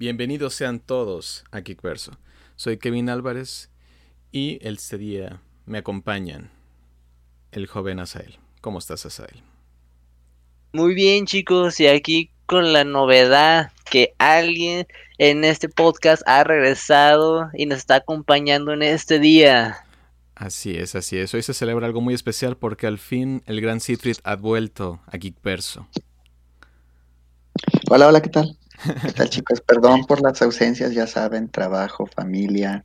Bienvenidos sean todos a Kickverso. Soy Kevin Álvarez y este día me acompañan el joven Asael. ¿Cómo estás, Asael? Muy bien, chicos, y aquí con la novedad que alguien en este podcast ha regresado y nos está acompañando en este día. Así es, así es. Hoy se celebra algo muy especial porque al fin el gran Citrit ha vuelto a Geekverso. Hola, hola, ¿qué tal? ¿Qué tal, chicos? Perdón por las ausencias, ya saben, trabajo, familia.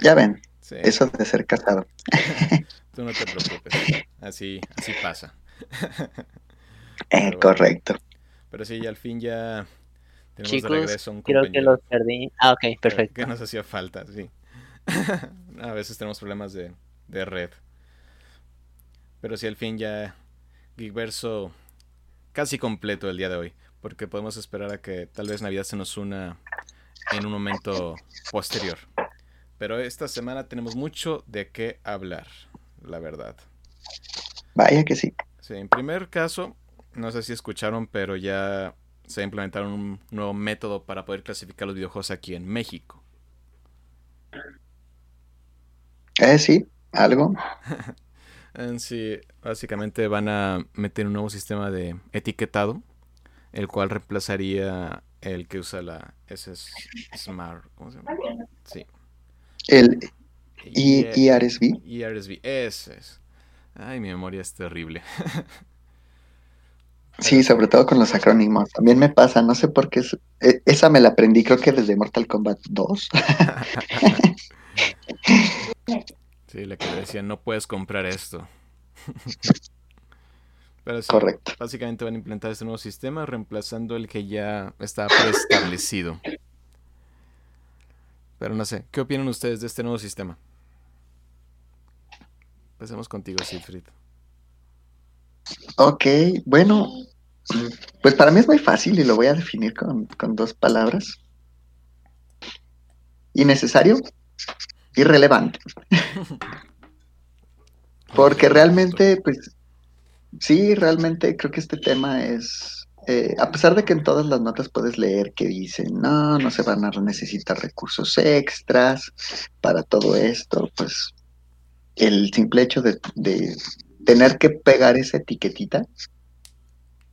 Ya ven, eso de ser casado. Tú no te preocupes, así, así pasa. Eh, correcto. Pero sí, al fin ya tenemos Chicos, de regreso un creo que los perdí. Ah, ok, perfecto. Que nos hacía falta, sí. a veces tenemos problemas de, de red. Pero sí, al fin ya Geekverso casi completo el día de hoy porque podemos esperar a que tal vez Navidad se nos una en un momento posterior. Pero esta semana tenemos mucho de qué hablar, la verdad. Vaya que sí. Sí, en primer caso, no sé si escucharon, pero ya se implementaron un nuevo método para poder clasificar los videojuegos aquí en México. Eh, sí, algo. sí, básicamente van a meter un nuevo sistema de etiquetado el cual reemplazaría el que usa la S Smart, ¿cómo se llama? Sí. El IRSB. IRSB, ese es. Ay, mi memoria es terrible. sí, sobre todo con los acrónimos. También me pasa, no sé por qué. E, esa me la aprendí, creo que desde Mortal Kombat 2. sí, la que decía, no puedes comprar esto. Correcto. Básicamente van a implementar este nuevo sistema reemplazando el que ya está preestablecido. Pero no sé, ¿qué opinan ustedes de este nuevo sistema? Empecemos contigo, Siegfried. Ok, bueno, pues para mí es muy fácil y lo voy a definir con, con dos palabras. Innecesario, irrelevante. Porque realmente, pues, Sí, realmente creo que este tema es, eh, a pesar de que en todas las notas puedes leer que dicen, no, no se van a necesitar recursos extras para todo esto, pues el simple hecho de, tener que pegar esa etiquetita,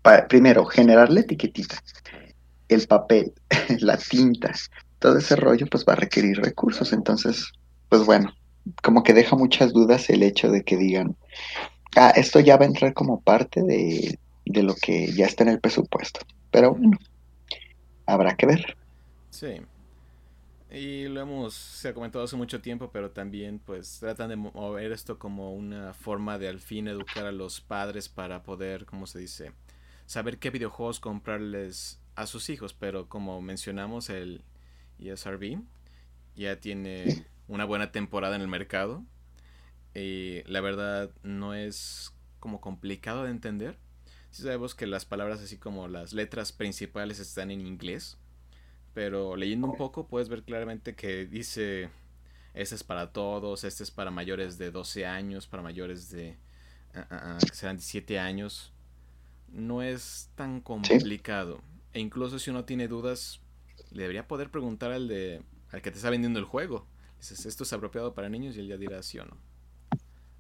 para, primero, generar la etiquetita, el papel, la tinta, todo ese rollo, pues va a requerir recursos. Entonces, pues bueno, como que deja muchas dudas el hecho de que digan, Ah, esto ya va a entrar como parte de, lo que ya está en el presupuesto. Pero bueno, habrá que ver. Sí. Y lo hemos, se ha comentado hace mucho tiempo, pero también pues tratan de mover esto como una forma de al fin educar a los padres para poder, ¿cómo se dice? Saber qué videojuegos comprarles a sus hijos, pero como mencionamos el ESRB ya tiene una buena temporada en el mercado y la verdad no es como complicado de entender. Si sabemos que las palabras así como las letras principales están en inglés, pero leyendo un poco puedes ver claramente que dice este es para todos, este es para mayores de 12 años, para mayores de uh, uh, que serán 17 años. No es tan complicado. E incluso si uno tiene dudas, le debería poder preguntar al de al que te está vendiendo el juego. Dices, ¿esto es apropiado para niños? Y él ya dirá sí o no.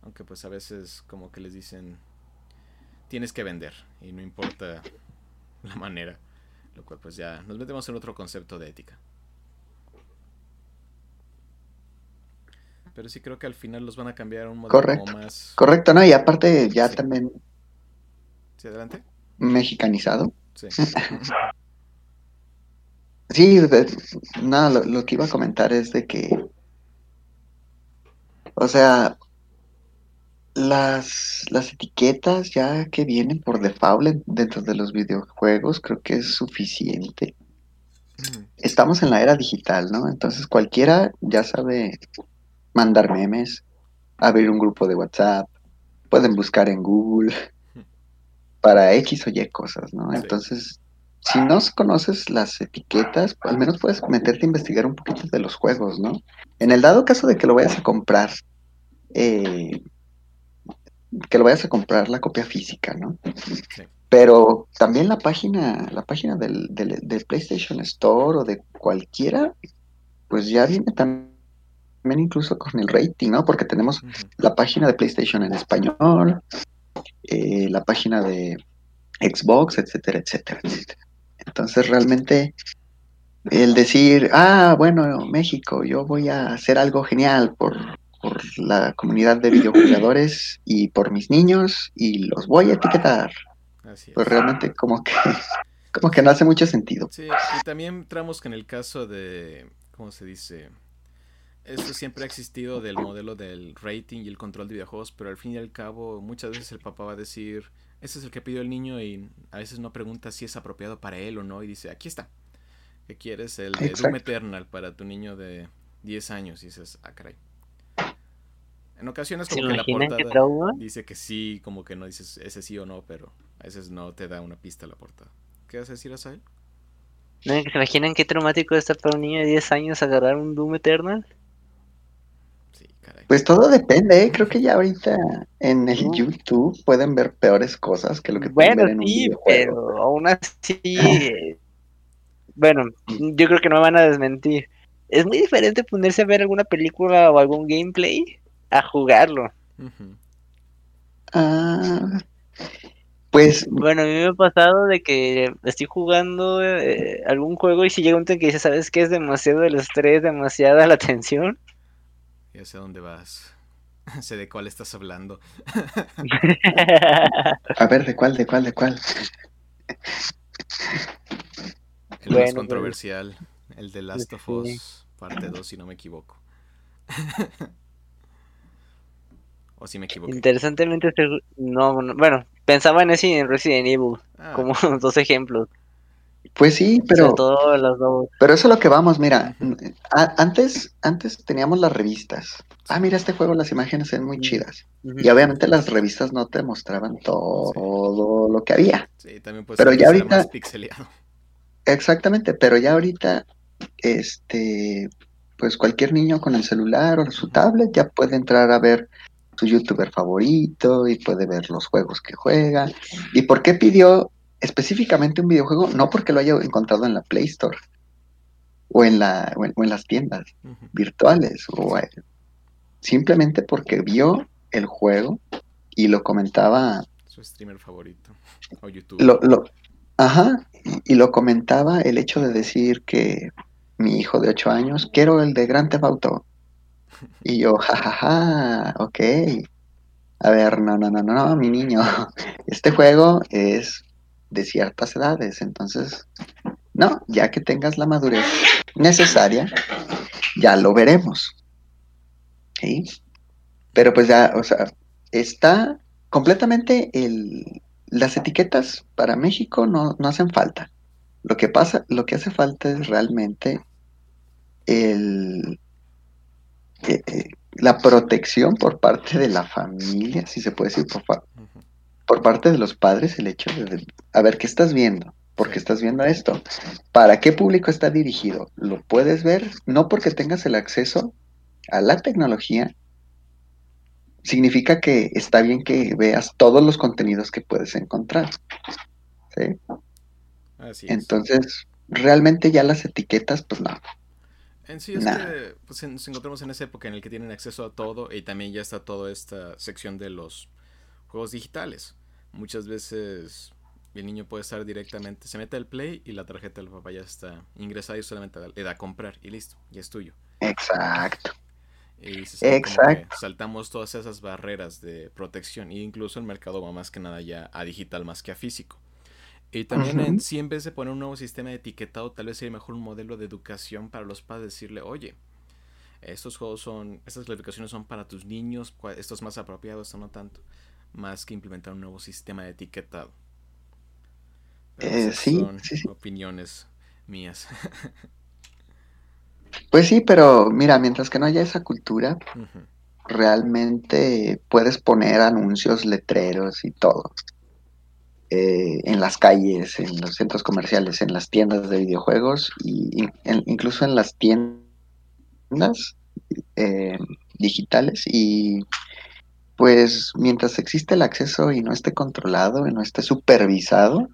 Aunque pues a veces como que les dicen, tienes que vender y no importa la manera. Lo cual pues ya nos metemos en otro concepto de ética. Pero sí creo que al final los van a cambiar a un modelo Correcto. más... Correcto, ¿no? Y aparte ya también... ¿Sí, adelante? Mexicanizado. Sí. sí, nada, lo que iba a comentar es de que... O sea, las, las etiquetas ya que vienen por default dentro de los videojuegos creo que es suficiente. Estamos en la era digital, ¿no? Entonces cualquiera ya sabe mandar memes, abrir un grupo de WhatsApp, pueden buscar en Google para X o Y cosas, ¿no? Entonces, si no conoces las etiquetas, al menos puedes meterte a investigar un poquito de los juegos, ¿no? En el dado caso de que lo vayas a comprar, eh, que lo vayas a comprar la copia física, ¿no? Pero también la página, la página del, del, del PlayStation Store o de cualquiera, pues ya viene también incluso con el rating, ¿no? Porque tenemos la página de PlayStation en español, eh, la página de Xbox, etcétera, etcétera, etcétera. Entonces realmente el decir, ah, bueno, México, yo voy a hacer algo genial por, por la comunidad de videojugadores y por mis niños y los voy a etiquetar, Así es. pues realmente como que, como que no hace mucho sentido. Sí, y también entramos que en el caso de, ¿cómo se dice? Esto siempre ha existido del modelo del rating y el control de videojuegos, pero al fin y al cabo muchas veces el papá va a decir, ese es el que pidió el niño y a veces no pregunta si es apropiado para él o no y dice, aquí está. ¿Qué quieres? El de Doom. Eternal para tu niño de 10 años y dices, ah, caray. En ocasiones ¿Se como que la portada dice que sí, como que no dices ese sí o no, pero a veces no te da una pista la portada. ¿Qué vas a decir, Asael? ¿No se imaginan qué traumático está para un niño de 10 años agarrar un Doom Eternal? Sí, caray. Pues todo depende, ¿eh? creo que ya ahorita en el. YouTube pueden ver peores cosas que lo que pueden Bueno, ver en un sí, videojuego. pero aún así, bueno, yo creo que no me van a desmentir. Es muy diferente ponerse a ver alguna película o algún gameplay a jugarlo. Ah, pues Bueno, a mí me ha pasado de que estoy jugando eh, algún juego y si llega un en que dice, ¿sabes qué? Es demasiado el estrés, demasiada la tensión. Ya sé dónde vas. sé de cuál estás hablando. a ver, ¿de cuál, de cuál, de cuál? El Bueno, más pues, controversial. El de Last of sí. Us, parte 2, si no me equivoco. o si me equivoco. Interesantemente, este no, no, bueno, pensaba en ese y en Resident Evil, Ah, como dos ejemplos. Pues sí, Sobre pero, todo las dos. pero eso es lo que vamos, mira, a- antes, antes teníamos las revistas. Ah, mira, este juego, las imágenes son muy chidas. Y obviamente las revistas no te mostraban todo lo que había. sí, también puede pero ser ya ahorita- más pixeleado. Exactamente, pero ya ahorita, este, pues cualquier niño con el celular o su tablet ya puede entrar a ver su youtuber favorito y puede ver los juegos que juega. ¿Y por qué pidió específicamente un videojuego? No porque lo haya encontrado en la Play Store o en, la, o en, o en las tiendas virtuales, o eh, simplemente porque vio el juego y lo comentaba Su streamer favorito. O youtuber. lo, lo, ajá, y, lo comentaba el hecho de decir que mi hijo de 8 años, quiero el de Grand Theft Auto. Y yo, jajaja, ok. A ver, no, no, no, no, no, mi niño. Este juego es de ciertas edades, entonces, no, ya que tengas la madurez necesaria, ya lo veremos. ¿Sí? Pero pues ya, o sea, está completamente el, las etiquetas para México no, no hacen falta. Lo que pasa, lo que hace falta es realmente el, eh, eh, la protección por parte de la familia, si se puede decir, por, fa- por parte de los padres, el hecho de, de- a ver, ¿qué estás viendo? ¿Por qué estás viendo esto? ¿Para qué público está dirigido? Lo puedes ver no porque tengas el acceso a la tecnología, significa que está bien que veas todos los contenidos que puedes encontrar. ¿sí? Así es. Entonces, realmente ya las etiquetas, pues no. En sí es Nah. que pues, nos encontramos en esa época en la que tienen acceso a todo y también ya está toda esta sección de los juegos digitales. Muchas veces el niño puede estar directamente, se mete al play y la tarjeta del papá ya está ingresada y solamente le da a comprar y listo, ya es tuyo. Exacto. Y se Exacto. saltamos todas esas barreras de protección e incluso el mercado va más que nada ya a digital más que a físico. Y también en Ujú. sí, en vez de poner un nuevo sistema de etiquetado, tal vez sería mejor un modelo de educación para los padres, decirle, oye, estos juegos son, estas clasificaciones son para tus niños, esto es más apropiado, esto no tanto, más que implementar un nuevo sistema de etiquetado. Eh, sí, son sí, sí. opiniones mías. Pues sí, pero mira, mientras que no haya esa cultura, realmente puedes poner anuncios, letreros y todo. Eh, en las calles, en los centros comerciales, en las tiendas de videojuegos y in- en- incluso en las tiendas eh, digitales y pues mientras existe el acceso y no esté controlado y no esté supervisado,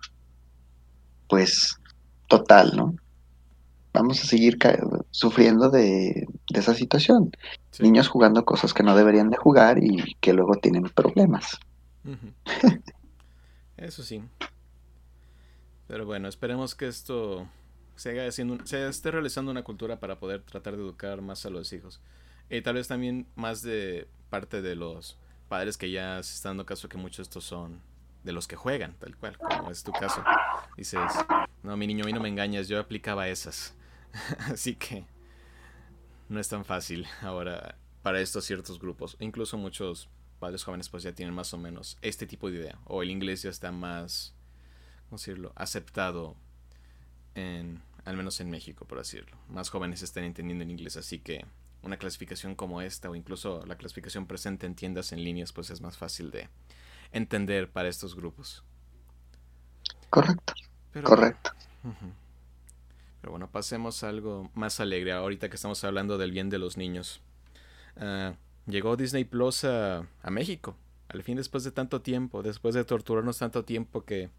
pues total, ¿no? Vamos a seguir sufriendo de, esa situación. Niños jugando cosas que no deberían de jugar y que luego tienen problemas. Eso sí. Pero bueno, esperemos que esto se, esté realizando una cultura para poder tratar de educar más a los hijos. Y tal vez también más de parte de los padres que ya se están dando caso que muchos estos son de los que juegan, tal cual, como es tu caso. Dices, no, mi niño, a mí no me engañas, yo aplicaba esas. Así que no es tan fácil ahora para estos ciertos grupos. Incluso muchos padres jóvenes pues ya tienen más o menos este tipo de idea. O el inglés ya está más, ¿cómo decirlo?, aceptado en, al menos en México, por decirlo. Más jóvenes están entendiendo el inglés, así que una clasificación como esta o incluso la clasificación presente en tiendas en líneas pues es más fácil de entender para estos grupos. Correcto. Correcto. Pero bueno, pasemos a algo más alegre ahorita que estamos hablando del bien de los niños. Ah, llegó Disney Plus a, a México. Al fin después de tanto tiempo, después de torturarnos tanto tiempo que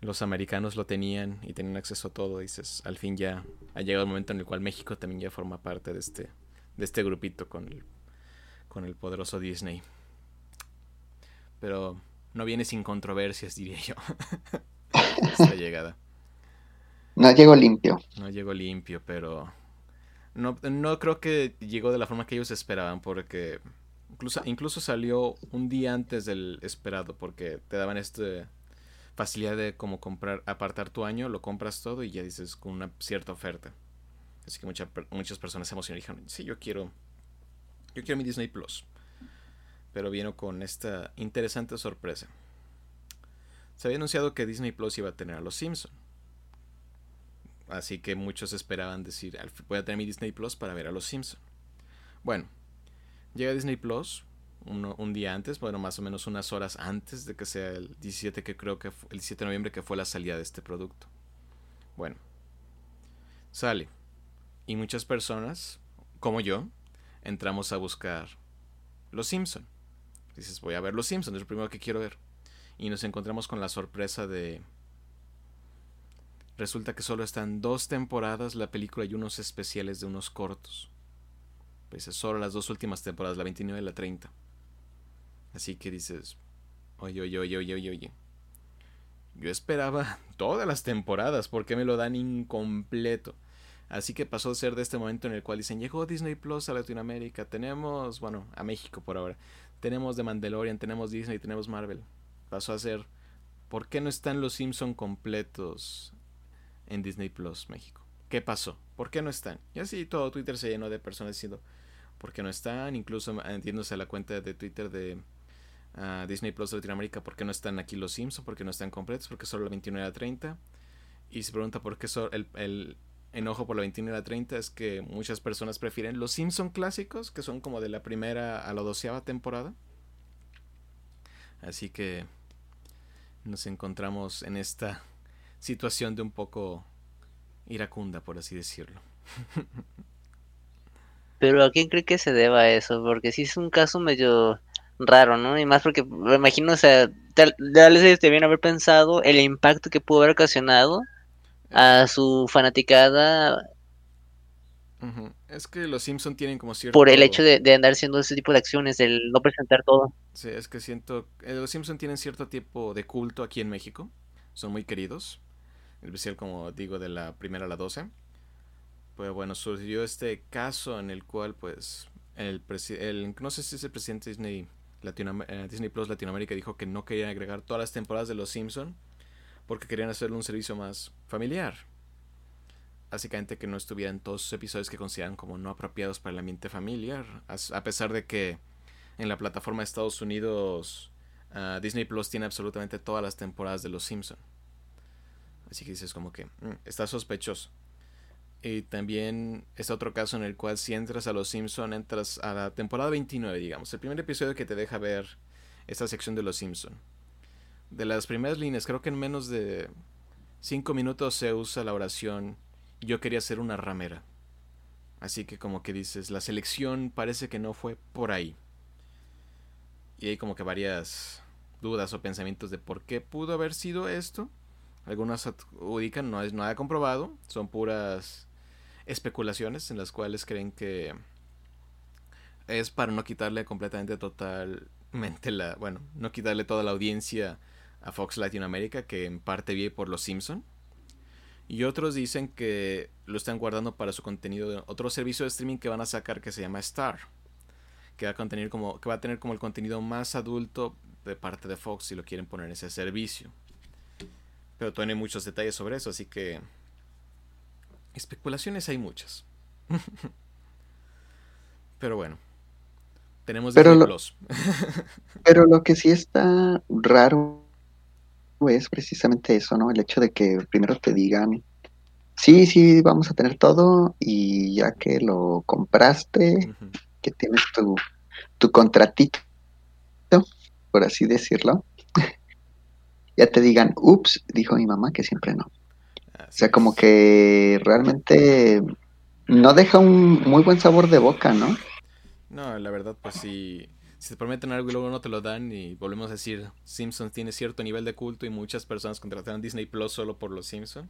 los americanos lo tenían y tenían acceso a todo, dices, al fin ya ha llegado el momento en el cual México también ya forma parte de este de este grupito con el, con el poderoso Disney. Pero no viene sin controversias, diría yo. Esta llegada. No llegó limpio. No llegó limpio, pero no, no creo que llegó de la forma que ellos esperaban, porque incluso, incluso salió un día antes del esperado, porque te daban esta facilidad de como comprar, apartar tu año, lo compras todo y ya dices con una cierta oferta. Así que muchas personas se emocionaron y dijeron, sí, yo quiero, yo quiero mi Disney Plus. Pero vino con esta interesante sorpresa. Se había anunciado que Disney Plus iba a tener a los Simpson. Así que muchos esperaban decir, voy a tener mi Disney Plus para ver a los Simpson. Bueno, llega Disney Plus un, día antes, bueno, más o menos unas horas antes de que sea el 17 que creo que el 17 de noviembre que fue la salida de este producto. Bueno, sale y muchas personas, como yo, entramos a buscar Los Simpson. Dices, voy a ver Los Simpson, es lo primero que quiero ver. Y nos encontramos con la sorpresa de... Resulta que solo están dos temporadas la película y unos especiales de unos cortos. Pues solo las dos últimas temporadas, la 29 y la 30. Así que dices, oye, oye, oye, oye, oye, oye. Yo esperaba todas las temporadas, ¿por qué me lo dan incompleto? Así que pasó a ser de este momento en el cual dicen, llegó Disney Plus a Latinoamérica, tenemos, bueno, a México por ahora, tenemos The Mandalorian, tenemos Disney, tenemos Marvel. Pasó a ser, ¿por qué no están los Simpson completos en Disney Plus México? ¿Qué pasó? ¿Por qué no están? Y así todo Twitter se llenó de personas diciendo, ¿por qué no están? Incluso entiéndose la cuenta de Twitter de ah, Disney Plus Latinoamérica, ¿por qué no están aquí los Simpson? ¿Por qué no están completos? Porque solo la 29 a 30. Y se pregunta por qué el, el enojo por la 21 y la 30 es que muchas personas prefieren los Simpson clásicos, que son como de la primera a la doceava temporada. Así que nos encontramos en esta situación de un poco iracunda, por así decirlo. Pero ¿a quién cree que se deba eso? Porque sí es un caso medio raro, ¿no? Y más porque me imagino, o sea, tal, vez te haber pensado el impacto que pudo haber ocasionado a su fanaticada. Es que los Simpson tienen como cierto... Por el hecho de, andar haciendo ese tipo de acciones, el no presentar todo. Sí, es que siento... Eh, los Simpson tienen cierto tipo de culto aquí en México. Son muy queridos. En especial, como digo, de la primera a la doce. Pues bueno, surgió este caso en el cual, pues, el, el no sé si es el presidente Disney, eh, Disney Plus Latinoamérica dijo que no querían agregar todas las temporadas de Los Simpson porque querían hacerle un servicio más familiar. Básicamente que no estuvieran todos esos episodios que consideran como no apropiados para el ambiente familiar, a pesar de que en la plataforma de Estados Unidos ah, Disney Plus tiene absolutamente todas las temporadas de Los Simpson. Así que dices como que mm, está sospechoso. Y también es otro caso en el cual si entras a Los Simpson, entras a la temporada 29, digamos, el primer episodio que te deja ver esta sección de Los Simpson de las primeras líneas, creo que en menos de cinco minutos se usa la oración yo quería ser una ramera. Así que como que dices, la selección parece que no fue por ahí. Y hay como que varias dudas o pensamientos de por qué pudo haber sido esto. Algunos adjudican, no es nada comprobado, son puras especulaciones en las cuales creen que es para no quitarle completamente totalmente la, bueno, no quitarle toda la audiencia a Fox Latinoamérica que en parte vive por los Simpson. Y otros dicen que lo están guardando para su contenido de otro servicio de streaming que van a sacar que se llama Star. Que va a, contener como, que va a tener como el contenido más adulto de parte de Fox si lo quieren poner en ese servicio. Pero todavía hay muchos detalles sobre eso, así que especulaciones hay muchas. Pero bueno, tenemos pero lo, pero lo que sí está raro es precisamente eso, ¿no? El hecho de que primero te digan, sí, sí, vamos a tener todo y ya que lo compraste, que tienes tu, tu contratito, por así decirlo, ya te digan, ups, dijo mi mamá que siempre no. o sea, como que realmente no deja un muy buen sabor de boca, ¿no? No, la verdad, pues si, si te prometen algo y luego no te lo dan y volvemos a decir, Simpsons tiene cierto nivel de culto y muchas personas contrataron Disney Plus solo por los Simpsons.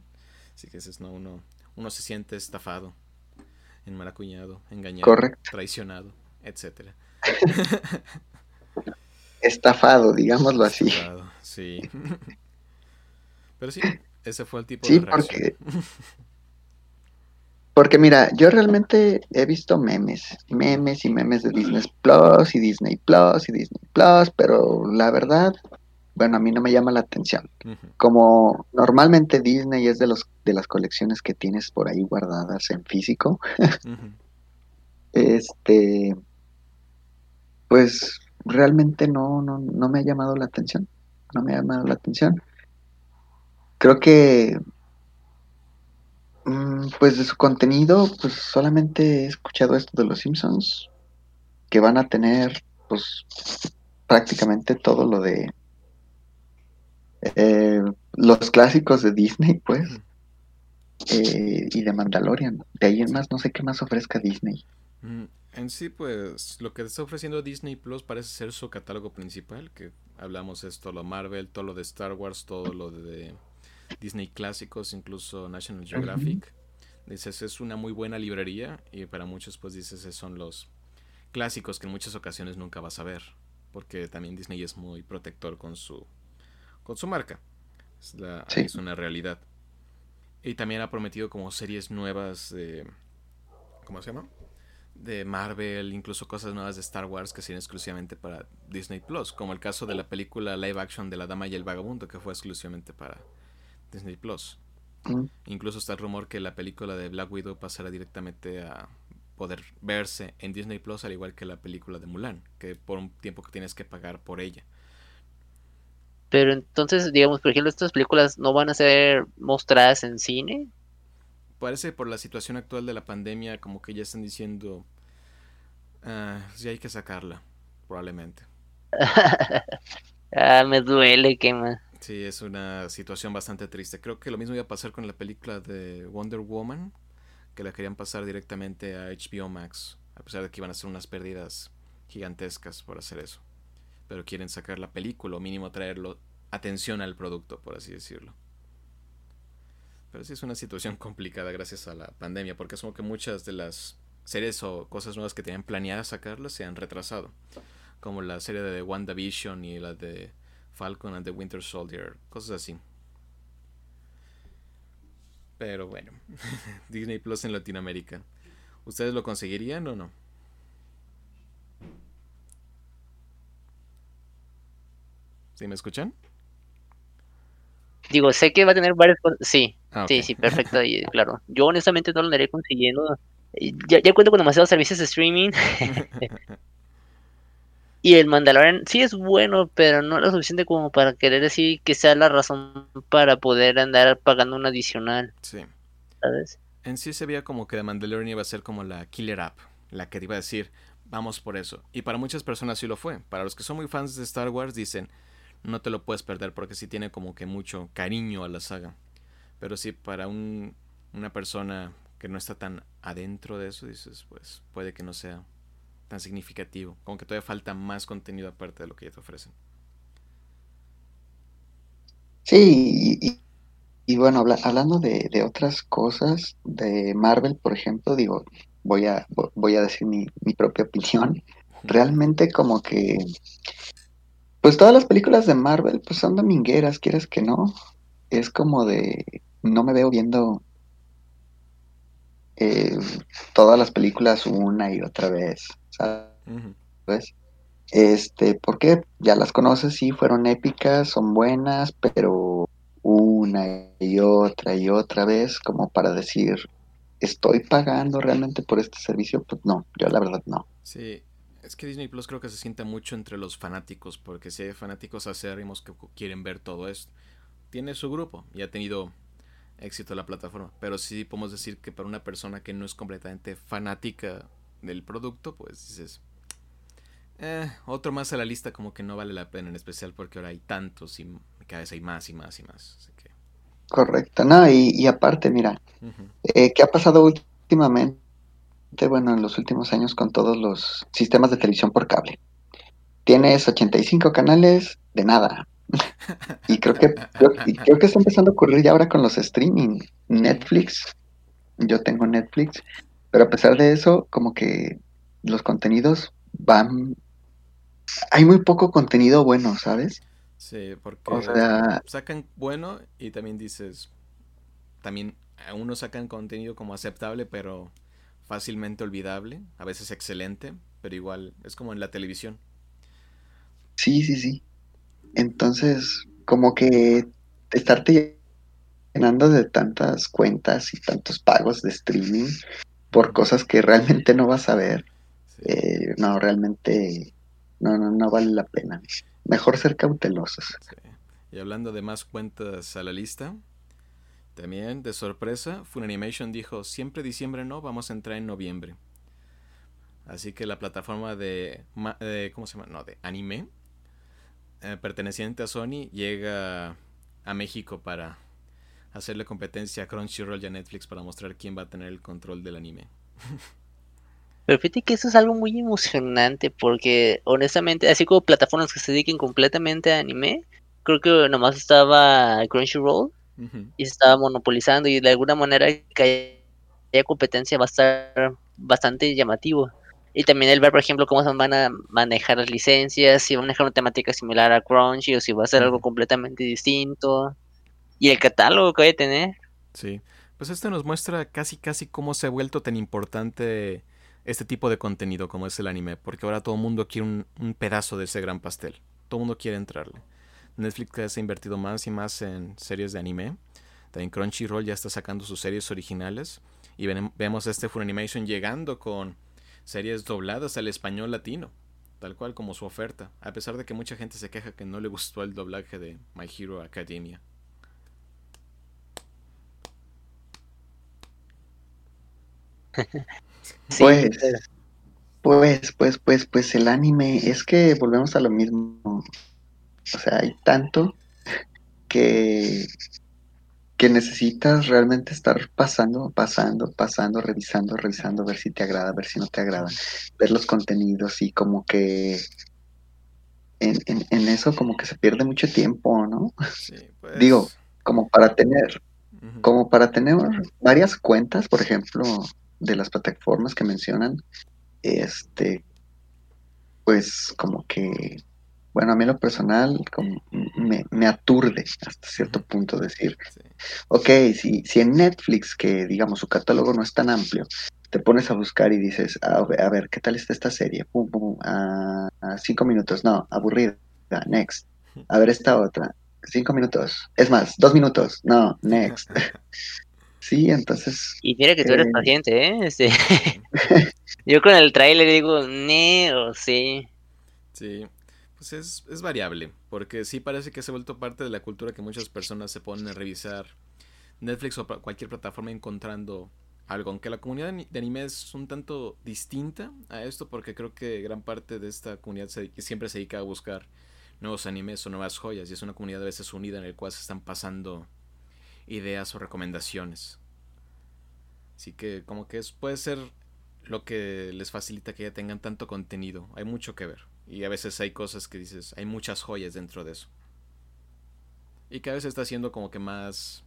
Así que no, uno, uno se siente estafado, enmaracuñado, engañado, traicionado, etcétera. Estafado, digámoslo así. Estafado, sí. Pero sí, ese fue el tipo de reacción. Porque porque mira, yo realmente he visto memes, memes y memes de Disney Plus y Disney Plus y Disney Plus, pero la verdad, bueno, a mí no me llama la atención. Como normalmente Disney es de los de las colecciones que tienes por ahí guardadas en físico. este pues realmente no, no, no me ha llamado la atención. No me ha llamado la atención. Creo que Mm, pues de su contenido, pues solamente he escuchado esto de los Simpsons, que van a tener pues prácticamente todo lo de eh, los clásicos de Disney, pues, eh, y de Mandalorian. De ahí en más no sé qué más ofrezca Disney. Mm, en sí, pues lo que está ofreciendo Disney Plus parece ser su catálogo principal, que hablamos esto, lo Marvel, todo lo de Star Wars, todo lo de Disney clásicos, incluso National Geographic. Dices, es una muy buena librería y para muchos pues dices, son los clásicos que en muchas ocasiones nunca vas a ver, porque también Disney es muy protector con su con su marca. Es, es una realidad. Y también ha prometido como series nuevas de ¿cómo se llama? De Marvel, incluso cosas nuevas de Star Wars que serían exclusivamente para Disney Plus, como el caso de la película live action de La Dama y el Vagabundo, que fue exclusivamente para Disney Plus. Incluso está el rumor que la película de Black Widow pasará directamente a poder verse en Disney Plus al igual que la película de Mulan, que por un tiempo que tienes que pagar por ella. Pero entonces, digamos, por ejemplo, estas películas no van a ser mostradas en cine. Parece por la situación actual de la pandemia como que ya están diciendo, ah, sí hay que sacarla, probablemente. ah, me duele, que más. Sí, es una situación bastante triste. Creo que lo mismo iba a pasar con la película de Wonder Woman, que la querían pasar directamente a HBO Max, a pesar de que iban a ser unas pérdidas gigantescas por hacer eso. Pero quieren sacar la película o mínimo traerlo atención al producto, por así decirlo. Pero sí es una situación complicada gracias a la pandemia, porque es como que muchas de las series o cosas nuevas que tenían planeadas sacarlas se han retrasado. Como la serie de WandaVision y la de Falcon and the Winter Soldier, cosas así. Pero bueno, Disney Plus en Latinoamérica. ¿Ustedes lo conseguirían o no? ¿Sí me escuchan? Digo, sé que va a tener varias cosas. Sí, ah, sí, sí, perfecto. claro, yo honestamente no lo andaré consiguiendo. Ya, ya cuento con demasiados servicios de streaming. Y el Mandalorian sí es bueno, pero no lo suficiente como para querer decir que sea la razón para poder andar pagando un adicional. Sí. ¿Sabes? En sí se veía como que The Mandalorian iba a ser como la killer app, la que te iba a decir, vamos por eso. Y para muchas personas sí lo fue. Para los que son muy fans de Star Wars dicen, no te lo puedes perder porque sí tiene como que mucho cariño a la saga. Pero sí, para un, una persona que no está tan adentro de eso, dices, pues puede que no sea tan significativo. Como que todavía falta más contenido aparte de lo que ya te ofrecen. Sí, y, y bueno, hablando de, de, otras cosas, de Marvel, por ejemplo, digo, voy a, voy a decir mi, mi propia opinión. Realmente como que, pues todas las películas de Marvel, pues son domingueras, quieras que no. Es como de, no me veo viendo eh, todas las películas una y otra vez, ¿sabes? Este, porque ya las conoces, sí, fueron épicas, son buenas, pero una y otra y otra vez, como para decir, ¿estoy pagando realmente por este servicio? Pues no, yo la verdad no. Sí, es que Disney Plus creo que se sienta mucho entre los fanáticos, porque si hay fanáticos acérrimos que quieren ver todo esto, tiene su grupo y ha tenido éxito la plataforma, pero sí podemos decir que para una persona que no es completamente fanática del producto, pues dices, eh, otro más a la lista como que no vale la pena, en especial porque ahora hay tantos y cada vez hay más y más y más. Correcto, no, y, aparte, mira, eh, ¿qué ha pasado últimamente? Bueno, en los últimos años con todos los sistemas de televisión por cable. Tienes 85 canales de nada. y creo que creo, creo que está empezando a ocurrir ya ahora con los streaming. Netflix, yo tengo Netflix, pero a pesar de eso, como que los contenidos van hay muy poco contenido bueno, ¿sabes? Sí, porque sacan bueno y también dices, también unos sacan contenido como aceptable, pero fácilmente olvidable, a veces excelente, pero igual es como en la televisión. Sí, sí, sí. Entonces, como que estarte llenando de tantas cuentas y tantos pagos de streaming por cosas que realmente no vas a ver, eh, no, realmente no, no, no vale la pena. Mejor ser cautelosos. Y hablando de más cuentas a la lista, también de sorpresa, Funimation dijo, siempre diciembre no, vamos a entrar en noviembre. Así que la plataforma de, ¿cómo se llama? No, de anime, eh, perteneciente a Sony, llega a México para hacerle competencia a Crunchyroll y a Netflix para mostrar quién va a tener el control del anime. Pero fíjate que eso es algo muy emocionante porque honestamente, así como plataformas que se dediquen completamente a anime, creo que nomás estaba Crunchyroll y se estaba monopolizando y de alguna manera que haya competencia va a estar bastante llamativo. Y también el ver, por ejemplo, cómo van a manejar las licencias, si van a manejar una temática similar a Crunchy o si va a ser algo completamente distinto. Y el catálogo que vaya a tener. Sí, pues esto nos muestra casi casi cómo se ha vuelto tan importante este tipo de contenido como es el anime, porque ahora todo el mundo quiere un, pedazo de ese gran pastel. Todo el mundo quiere entrarle. Netflix se ha invertido más y más en series de anime. También Crunchyroll ya está sacando sus series originales. Y vemos a este Funimation llegando con series dobladas al español latino. Tal cual como su oferta. A pesar de que mucha gente se queja que no le gustó el doblaje de My Hero Academia. pues, pues, pues, pues, pues el anime, es que volvemos a lo mismo. O sea, hay tanto que, que necesitas realmente estar pasando, pasando, pasando, revisando, revisando, ver si te agrada, ver si no te agrada, ver los contenidos y como que en, en, eso como que se pierde mucho tiempo, ¿no? Pues. Digo, como para tener, como para tener varias cuentas, por ejemplo, de las plataformas que mencionan, este, pues como que, bueno, a mí lo personal como me, aturde hasta cierto punto decir, ok, si, si en Netflix, que digamos su catálogo no es tan amplio, te pones a buscar y dices, a, ver, ¿qué tal está esta serie? Pum, pum, a, cinco minutos, no, aburrida, next. A ver esta otra, cinco minutos, es más, dos minutos, no, next. Sí, entonces. Y mira que tú eres eh, paciente, ¿eh? Este, yo con el trailer digo, ne, o sí. Sí, pues es, es variable, porque sí parece que se ha vuelto parte de la cultura que muchas personas se ponen a revisar Netflix o cualquier plataforma encontrando algo, aunque la comunidad de anime es un tanto distinta a esto, porque creo que gran parte de esta comunidad siempre se dedica a buscar nuevos animes o nuevas joyas, y es una comunidad a veces unida en el cual se están pasando ideas o recomendaciones. Así que como que es, puede ser lo que les facilita que ya tengan tanto contenido. Hay mucho que ver. Y a veces hay cosas que dices, hay muchas joyas dentro de eso. Y cada vez está siendo como que más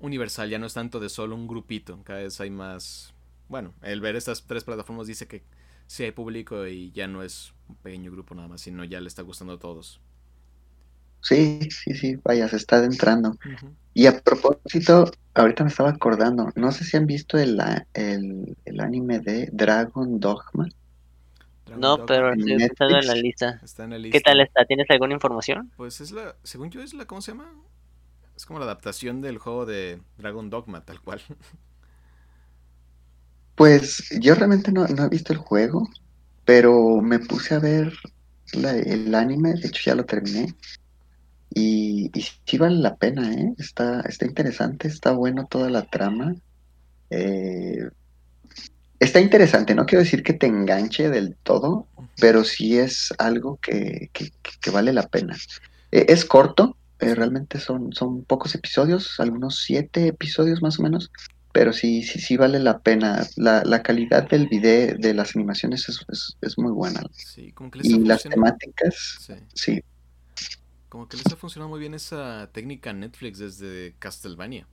universal, ya no es tanto de solo un grupito, cada vez hay más... Bueno, el ver estas tres plataformas dice que sí hay público y ya no es un pequeño grupo nada más, sino ya le está gustando a todos. Sí, sí, sí, vaya, se está adentrando. Y a propósito, ahorita me estaba acordando, no sé si han visto el, el, el anime de Dragon Dogma. No, pero estoy en la lista. Está en la lista. ¿Qué tal está? ¿Tienes alguna información? Pues es la, según yo es la, ¿cómo se llama? Es como la adaptación del juego de Dragon Dogma, tal cual. Pues yo realmente no, he visto el juego, pero me puse a ver el anime, de hecho ya lo terminé. Y, y, sí vale la pena, ¿eh? Está, está interesante, está bueno toda la trama. Eh, está interesante, no quiero decir que te enganche del todo, pero sí es algo que, vale la pena. E, es corto, eh, realmente son, son pocos episodios, algunos siete episodios más o menos, pero sí, sí, sí vale la pena. La, la calidad del video, de las animaciones es, es, muy buena. y las temáticas, sí. Como que les ha funcionado muy bien esa técnica Netflix desde Castlevania.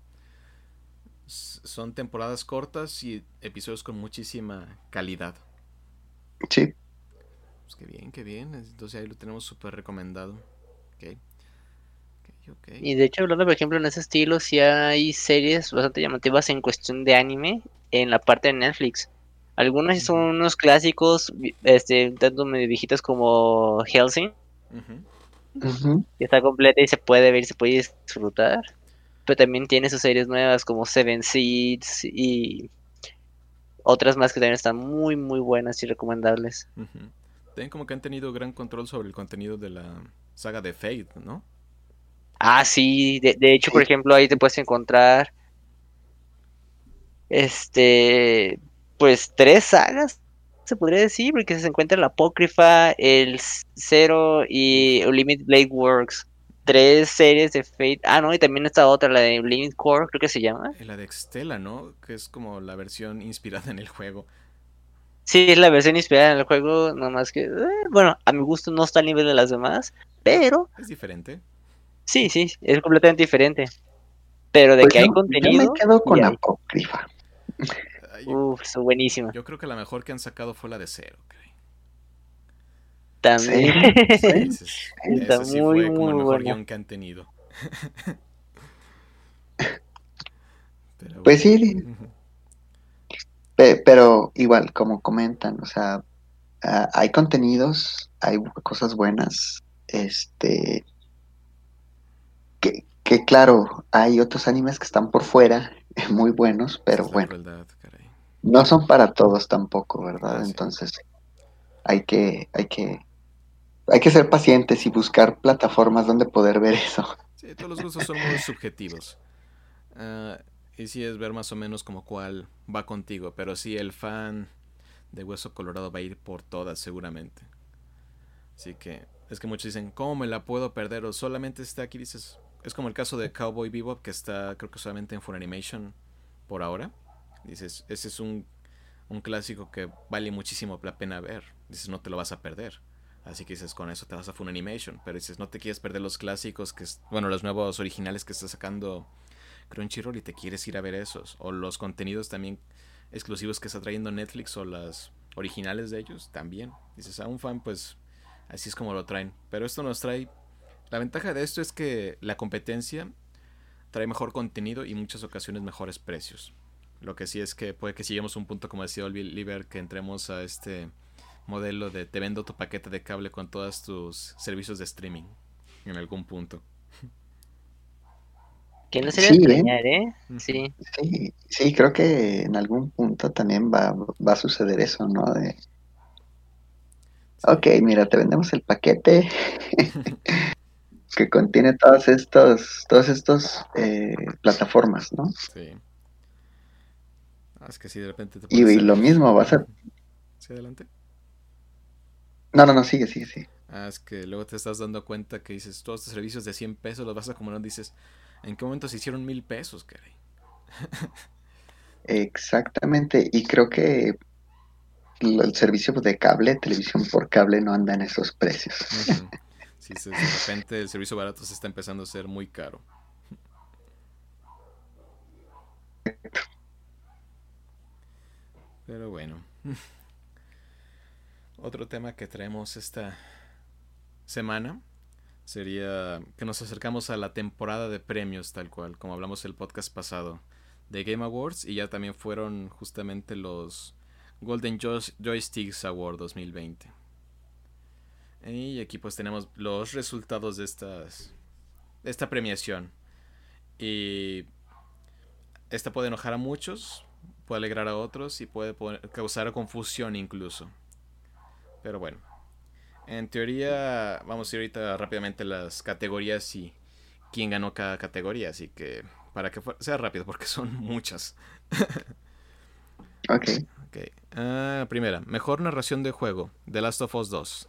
Son temporadas cortas y episodios con muchísima calidad. Sí. Pues qué bien, qué bien. Entonces ahí lo tenemos súper recomendado. Okay. Y de hecho, hablando por ejemplo en ese estilo, si hay series bastante llamativas en cuestión de anime en la parte de Netflix. Algunas son unos clásicos, este, tanto medio viejitas como Helsing, que está completa y se puede ver y se puede disfrutar. Pero también tiene sus series nuevas como Seven Seeds y otras más que también están muy, muy buenas y recomendables. También como que han tenido gran control sobre el contenido de la saga de Fate, ¿no? Ah, sí, de, hecho, por ejemplo, ahí te puedes encontrar este, pues tres sagas, se podría decir, porque se encuentra el Apócrifa, el Zero y Limit Blade Works. Tres series de Fate. Ah, no, y también está otra, la de Limit Core, creo que se llama. La de Extella, ¿no? Que es como la versión inspirada en el juego. Sí, es la versión inspirada en el juego, nomás que, eh, bueno, a mi gusto no está al nivel de las demás, pero... Es diferente. Sí, sí, es completamente diferente. Pero de pues que hay contenido. Yo me quedo con Apócrifa. Uf, es buenísima. Yo creo que la mejor que han sacado fue la de cero, También. Sí, Está sí muy, fue como el mejor guion que han tenido. pues sí. Pero igual, como comentan, o sea, ah, hay contenidos, hay cosas buenas. Este, que, claro, hay otros animes que están por fuera, muy buenos, pero bueno. no son para todos tampoco, ¿verdad? Entonces, hay que, hay que, hay que ser pacientes y buscar plataformas donde poder ver eso. Sí, todos los gustos son muy subjetivos. Ah, y sí es ver más o menos como cuál va contigo, pero sí el fan de Hueso Colorado va a ir por todas seguramente. Así que es que muchos dicen, ¿cómo me la puedo perder? O solamente está aquí, dices, es como el caso de Cowboy Bebop, que está creo que solamente en Funimation por ahora. Dices, ese es un, un clásico que vale muchísimo la pena ver. Dices, no te lo vas a perder. Así que dices, con eso te vas a Funimation. Pero dices, no te quieres perder los clásicos, que bueno, los nuevos originales que está sacando Crunchyroll y te quieres ir a ver esos. O los contenidos también exclusivos que está trayendo Netflix o las originales de ellos también. Dices, a un fan, pues así es como lo traen. Pero esto nos trae la ventaja de esto es que la competencia trae mejor contenido y muchas ocasiones mejores precios. Lo que sí es que puede que sigamos un punto, como decía Oliver, que entremos a este modelo de te vendo tu paquete de cable con todos tus servicios de streaming en algún punto. Que no sería sí, ¿eh? ¿eh? Sí. sí. sí. creo que en algún punto también va, va a suceder eso, ¿no? De, Ok, mira, te vendemos el paquete que contiene todas estos, todos estos eh, plataformas, ¿no? Sí. Ah, es que si de repente te y, y, lo mismo vas a... ¿Sí adelante? No, no, no, sigue, sigue, sigue. Ah, es que luego te estás dando cuenta que dices, todos estos servicios de 100 pesos los vas acumulando y dices, ¿en qué momento se hicieron mil pesos, caray? Exactamente, y creo que el servicio de cable, televisión por cable, no anda en esos precios. Sí, de repente el servicio barato se está empezando a ser muy caro. Pero bueno. Otro tema que traemos esta semana sería que nos acercamos a la temporada de premios tal cual, como hablamos el podcast pasado de Game Awards y ya también fueron justamente los Golden Joysticks Award 2020. Y aquí pues tenemos los resultados de estas de esta premiación. Y esta puede enojar a muchos, puede alegrar a otros y puede causar confusión incluso. Pero bueno, en teoría vamos a ir ahorita rápidamente las categorías y quién ganó cada categoría, así que para que sea rápido porque son muchas. ok. okay. Ah, primera, mejor narración de juego, The Last of Us 2.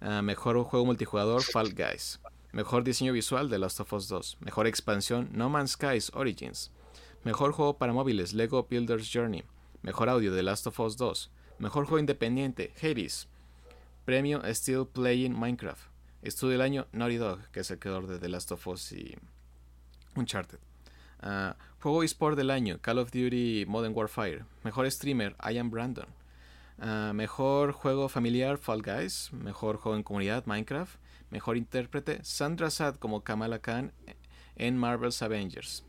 Ah, mejor juego multijugador, Fall Guys. Mejor diseño visual, The Last of Us 2. Mejor expansión, No Man's Skies Origins. Mejor juego para móviles, Lego Builder's Journey. Mejor audio, The Last of Us 2. Mejor juego independiente, Hades. Premio Still Playing Minecraft. Estudio del año, Naughty Dog, que es el creador de The Last of Us y Uncharted. Uh, juego eSport del año, Call of Duty Modern Warfare. Mejor streamer, I am Brandon. Ah, mejor juego familiar, Fall Guys. Mejor juego en comunidad, Minecraft. Mejor intérprete, Sandra Sad como Kamala Khan en Marvel's Avengers.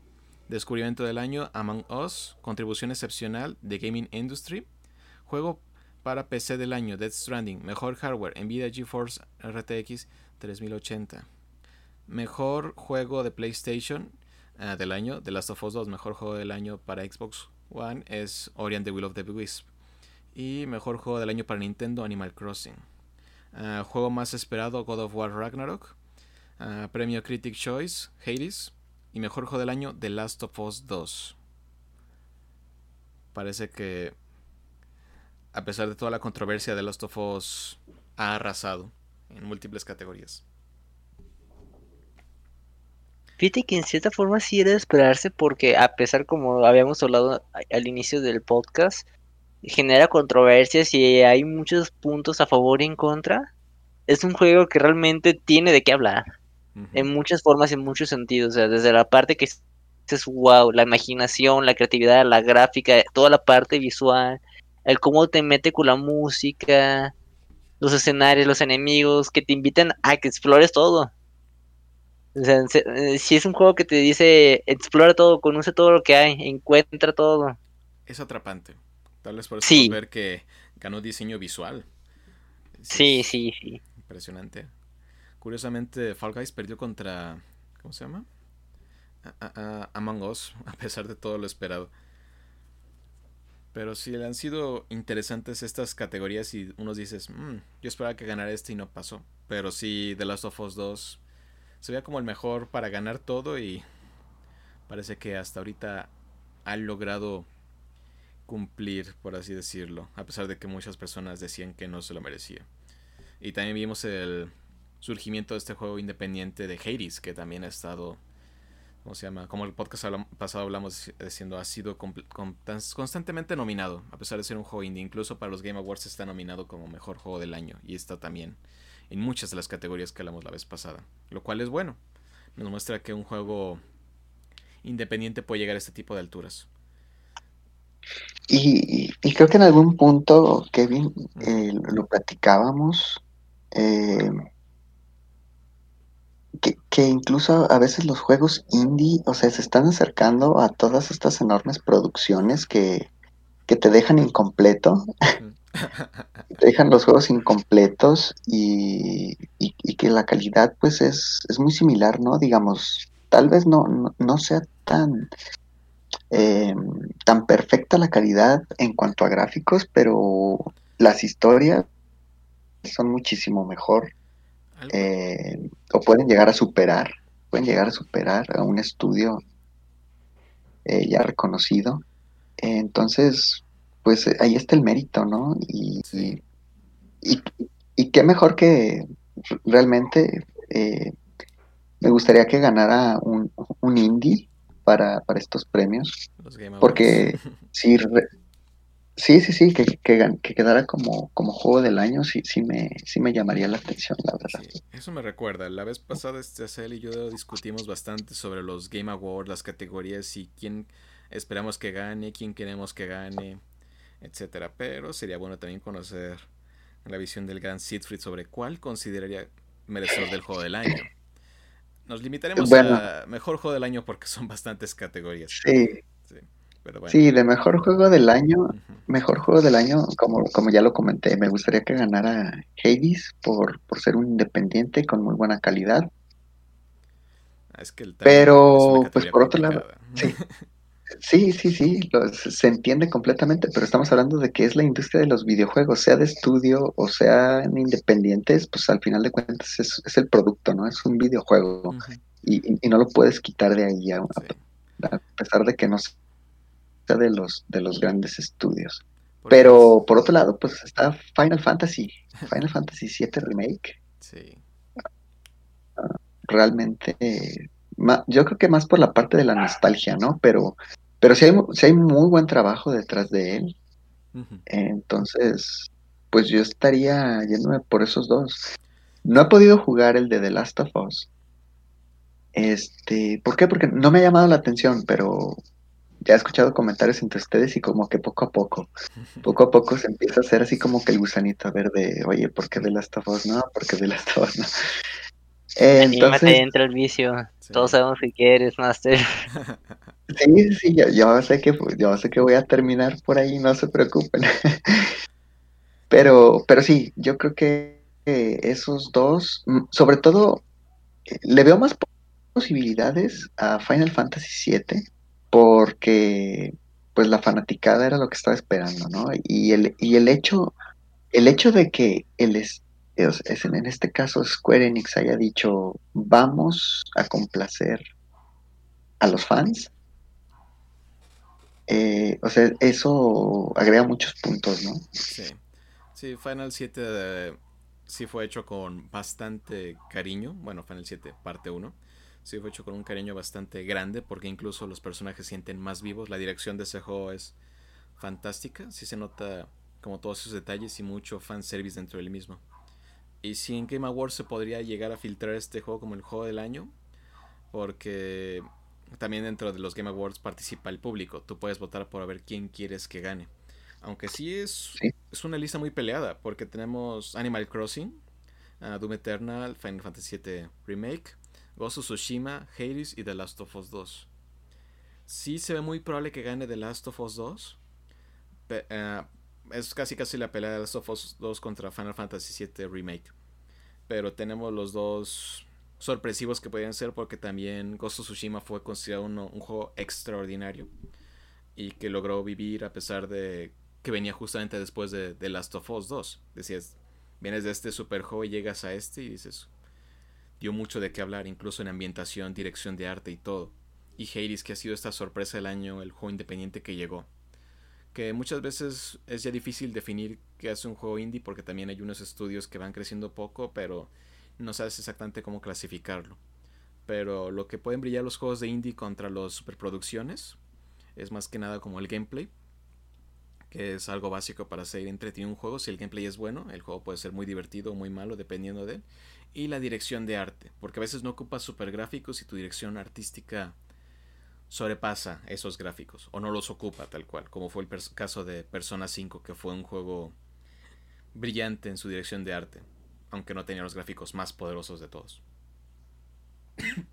Descubrimiento del año, Among Us. Contribución excepcional de Gaming Industry. Juego para PC del año, Death Stranding. Mejor hardware, Nvidia GeForce RTX 3080. Mejor juego de PlayStation, Ah, del año, The Last of Us 2, mejor juego del año para Xbox One es Ori and the Will of the Wisp. Y mejor juego del año para Nintendo, Animal Crossing. Ah, juego más esperado, God of War Ragnarok. Ah, premio Critic Choice, Hades. Y mejor juego del año, The Last of Us 2. Parece que, a pesar de toda la controversia, The Last of Us ha arrasado en múltiples categorías. Fíjate que en cierta forma sí era de esperarse porque a pesar como habíamos hablado al inicio del podcast, genera controversias y hay muchos puntos a favor y en contra. Es un juego que realmente tiene de qué hablar. En muchas formas, en muchos sentidos. O sea, desde la parte que es wow, la imaginación, la creatividad, la gráfica, toda la parte visual, el cómo te mete con la música, los escenarios, los enemigos, que te invitan a que explores todo. O sea, eh, si es un juego que te dice explora todo, conoce todo lo que hay, encuentra todo. Es atrapante. Tal vez por eso ver que ganó diseño visual. Sí, sí, sí. Impresionante. Curiosamente, Fall Guys perdió contra. ¿Cómo se llama? Among Us, a pesar de todo lo esperado. Pero sí, han sido interesantes estas categorías y unos dices, mm, yo esperaba que ganara este y no pasó. Pero sí, The Last of Us 2 se veía como el mejor para ganar todo y parece que hasta ahorita ha logrado cumplir, por así decirlo, a pesar de que muchas personas decían que no se lo merecía. Y también vimos el surgimiento de este juego independiente de Hades, que también ha estado, ¿cómo se llama? Como el podcast pasado hablamos diciendo, ha sido constantemente nominado, a pesar de ser un juego indie. Incluso para los Game Awards está nominado como mejor juego del año y está también en muchas de las categorías que hablamos la vez pasada, lo cual es bueno. Nos muestra que un juego independiente puede llegar a este tipo de alturas. Y, creo que en algún punto, Kevin, eh, lo platicábamos, eh, que, incluso a veces los juegos indie, o sea, se están acercando a todas estas enormes producciones que, que te dejan incompleto. dejan los juegos incompletos y, que la calidad pues es, es, muy similar, ¿no? Digamos, tal vez no, no, sea tan, eh, tan perfecta la calidad en cuanto a gráficos, pero las historias son muchísimo mejor eh, o pueden llegar a superar, pueden llegar a superar a un estudio eh, ya reconocido. Entonces, pues eh, ahí está el mérito, ¿no? Y, y, qué mejor que realmente eh, me gustaría que ganara un, un indie para, para estos premios. porque sí, Sí, sí, sí, que, que, que, quedara como, como juego del año, sí, sí me, sí me llamaría la atención, la verdad. Sí, eso me recuerda, la vez pasada este Cel y yo discutimos bastante sobre los Game Awards, las categorías y quién esperamos que gane, quién queremos que gane, etcétera. Pero sería bueno también conocer la visión del gran Siegfried sobre cuál consideraría merecedor del juego del año. Nos limitaremos a mejor juego del año porque son bastantes categorías. Sí. Sí, de mejor juego del año, mejor juego del año, como, como ya lo comenté, me gustaría que ganara Hades por, por ser un independiente con muy buena calidad. Ah, es que el pero, pues por otro lado, sí, sí, sí, sí se entiende completamente, pero estamos hablando de que es la industria de los videojuegos, sea de estudio o sean independientes, pues al final de cuentas es, es el producto, ¿no? Es un videojuego y, y, no lo puedes quitar de ahí, a, a pesar de que no de los, de los grandes estudios. Pero por otro lado, pues está Final Fantasy, Final Fantasy VII Remake. Sí. realmente, yo creo que más por la parte de la nostalgia, ¿no? Pero, pero sí hay, hay muy buen trabajo detrás de él. Entonces, pues yo estaría yéndome por esos dos. No he podido jugar el de The Last of Us. Este, ¿por qué? Porque no me ha llamado la atención, pero ya he escuchado comentarios entre ustedes y como que poco a poco, poco a poco se empieza a hacer así como que el gusanito verde, oye, ¿por qué de las of no? ¿Por qué de las of no? Entonces, entra el vicio. Todos sabemos que quieres, Master. Sí, sí, yo, yo, sé que yo sé que voy a terminar por ahí, no se preocupen. Pero, pero sí, yo creo que esos dos, mm, sobre todo, eh, le veo más posibilidades a Final Fantasy VII porque pues la fanaticada era lo que estaba esperando, ¿no? Y el, y el hecho, el hecho de que el es, en este caso Square Enix haya dicho vamos a complacer a los fans, eh, o sea, eso agrega muchos puntos, ¿no? Sí, sí Final 7 eh, sí fue hecho con bastante cariño, bueno, Final 7 parte 1 sí fue hecho con un cariño bastante grande porque incluso los personajes sienten más vivos. La dirección de ese juego es fantástica, sí se nota como todos esos detalles y mucho fanservice dentro del mismo. Y si en Game Awards se podría llegar a filtrar este juego como el juego del año, porque también dentro de los Game Awards participa el público. Tú puedes votar por ver quién quieres que gane. Aunque sí es, es una lista muy peleada, porque tenemos Animal Crossing, uh, Doom Eternal, Final Fantasy VII Remake, Of Tsushima, Hades y The Last of Us 2. Sí se ve muy probable que gane The Last of Us 2. Eh, es casi casi la pelea de The Last of Us 2 contra Final Fantasy VII Remake. Pero tenemos los dos sorpresivos que podían ser porque también Ghost of Tsushima fue considerado un, juego extraordinario y que logró vivir a pesar de que venía justamente después de The Last of Us 2. Decías, vienes de este super juego y llegas a este y dices, dio mucho de qué hablar, incluso en ambientación, dirección de arte y todo. Y Hades, que ha sido esta sorpresa del año, el juego independiente que llegó. Que muchas veces es ya difícil definir qué hace un juego indie porque también hay unos estudios que van creciendo poco, pero no sabes exactamente cómo clasificarlo. Pero lo que pueden brillar los juegos de indie contra las superproducciones es más que nada como el gameplay, que es algo básico para seguir entretenido un juego. Si el gameplay es bueno, el juego puede ser muy divertido o muy malo dependiendo de él y la dirección de arte, porque a veces no ocupas super gráficos y tu dirección artística sobrepasa esos gráficos o no los ocupa tal cual, como fue el caso de Persona 5, que fue un juego brillante en su dirección de arte, aunque no tenía los gráficos más poderosos de todos.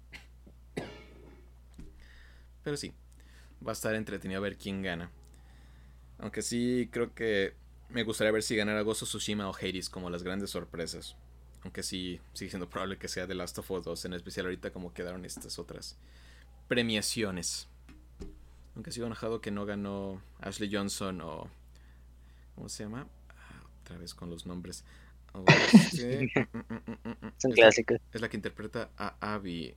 Pero sí, va a estar entretenido a ver quién gana. Aunque sí creo que me gustaría ver si ganara Gozo Tsushima o Hades como las grandes sorpresas. Aunque sí, sigue siendo probable que sea The Last of Us 2, en especial ahorita como quedaron estas otras premiaciones. Aunque sigo enojado que no ganó Ashley Johnson o... ¿Cómo se llama? Ah, otra vez con los nombres. Mm, es. La, es la que interpreta a Abby.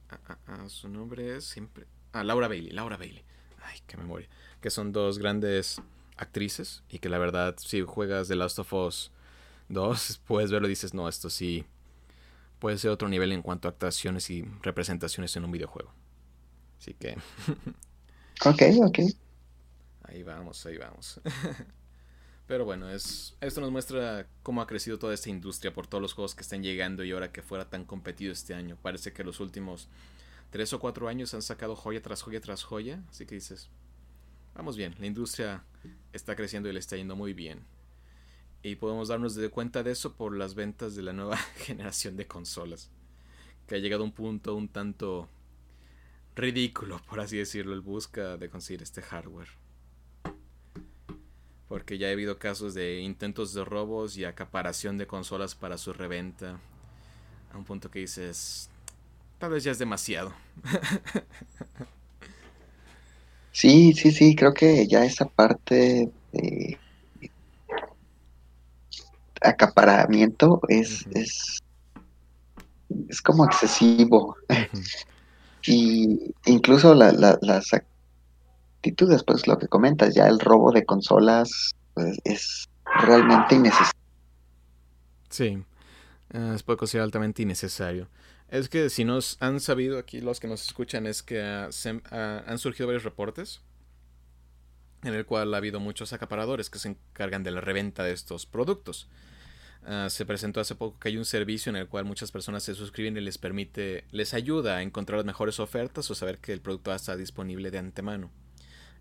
su nombre es siempre... Ah, Laura Bailey. Laura Bailey. Ay, qué memoria. Que son dos grandes actrices y que la verdad si juegas The Last of Us 2 puedes verlo y dices, no, esto sí puede ser otro nivel en cuanto a actuaciones y representaciones en un videojuego. Así que... ok, ok. Ahí vamos, ahí vamos. Pero bueno, es, esto nos muestra cómo ha crecido toda esta industria por todos los juegos que están llegando y ahora que fuera tan competido este año. Parece que los últimos tres o cuatro años han sacado joya tras joya tras joya. Así que dices, vamos bien, la industria está creciendo y le está yendo muy bien. Y podemos darnos de cuenta de eso por las ventas de la nueva generación de consolas. Que ha llegado a un punto un tanto ridículo, por así decirlo, el busca de conseguir este hardware. Porque ya ha habido casos de intentos de robos y acaparación de consolas para su reventa. A un punto que dices, tal vez ya es demasiado. Sí, sí, sí, creo que ya esa parte de acaparamiento es, es, es como excesivo. y incluso la, las actitudes, pues lo que comentas, ya el robo de consolas pues, es realmente innecesario. Sí, uh, es puede ser altamente innecesario. Es que si nos han sabido aquí los que nos escuchan es que uh, se, uh, han surgido varios reportes en el cual ha habido muchos acaparadores que se encargan de la reventa de estos productos. Uh, se presentó hace poco que hay un servicio en el cual muchas personas se suscriben y les permite, les ayuda a encontrar las mejores ofertas o saber que el producto está disponible de antemano.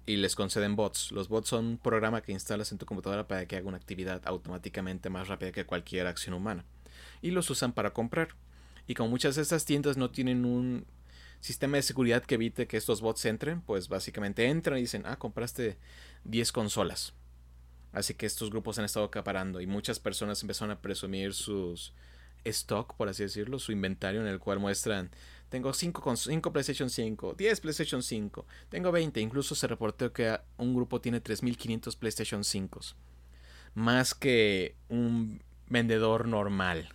Y les conceden bots. Los bots son un programa que instalas en tu computadora para que haga una actividad automáticamente más rápida que cualquier acción humana. Y los usan para comprar. Y como muchas de estas tiendas no tienen un sistema de seguridad que evite que estos bots entren, pues básicamente entran y dicen, ah, compraste 10 consolas Así que estos grupos han estado acaparando y muchas personas empezaron a presumir sus stock, por así decirlo, su inventario en el cual muestran, tengo 5 cinco PlayStation 5, 10 PlayStation 5, tengo 20, incluso se reportó que un grupo tiene 3.500 PlayStation 5, más que un vendedor normal.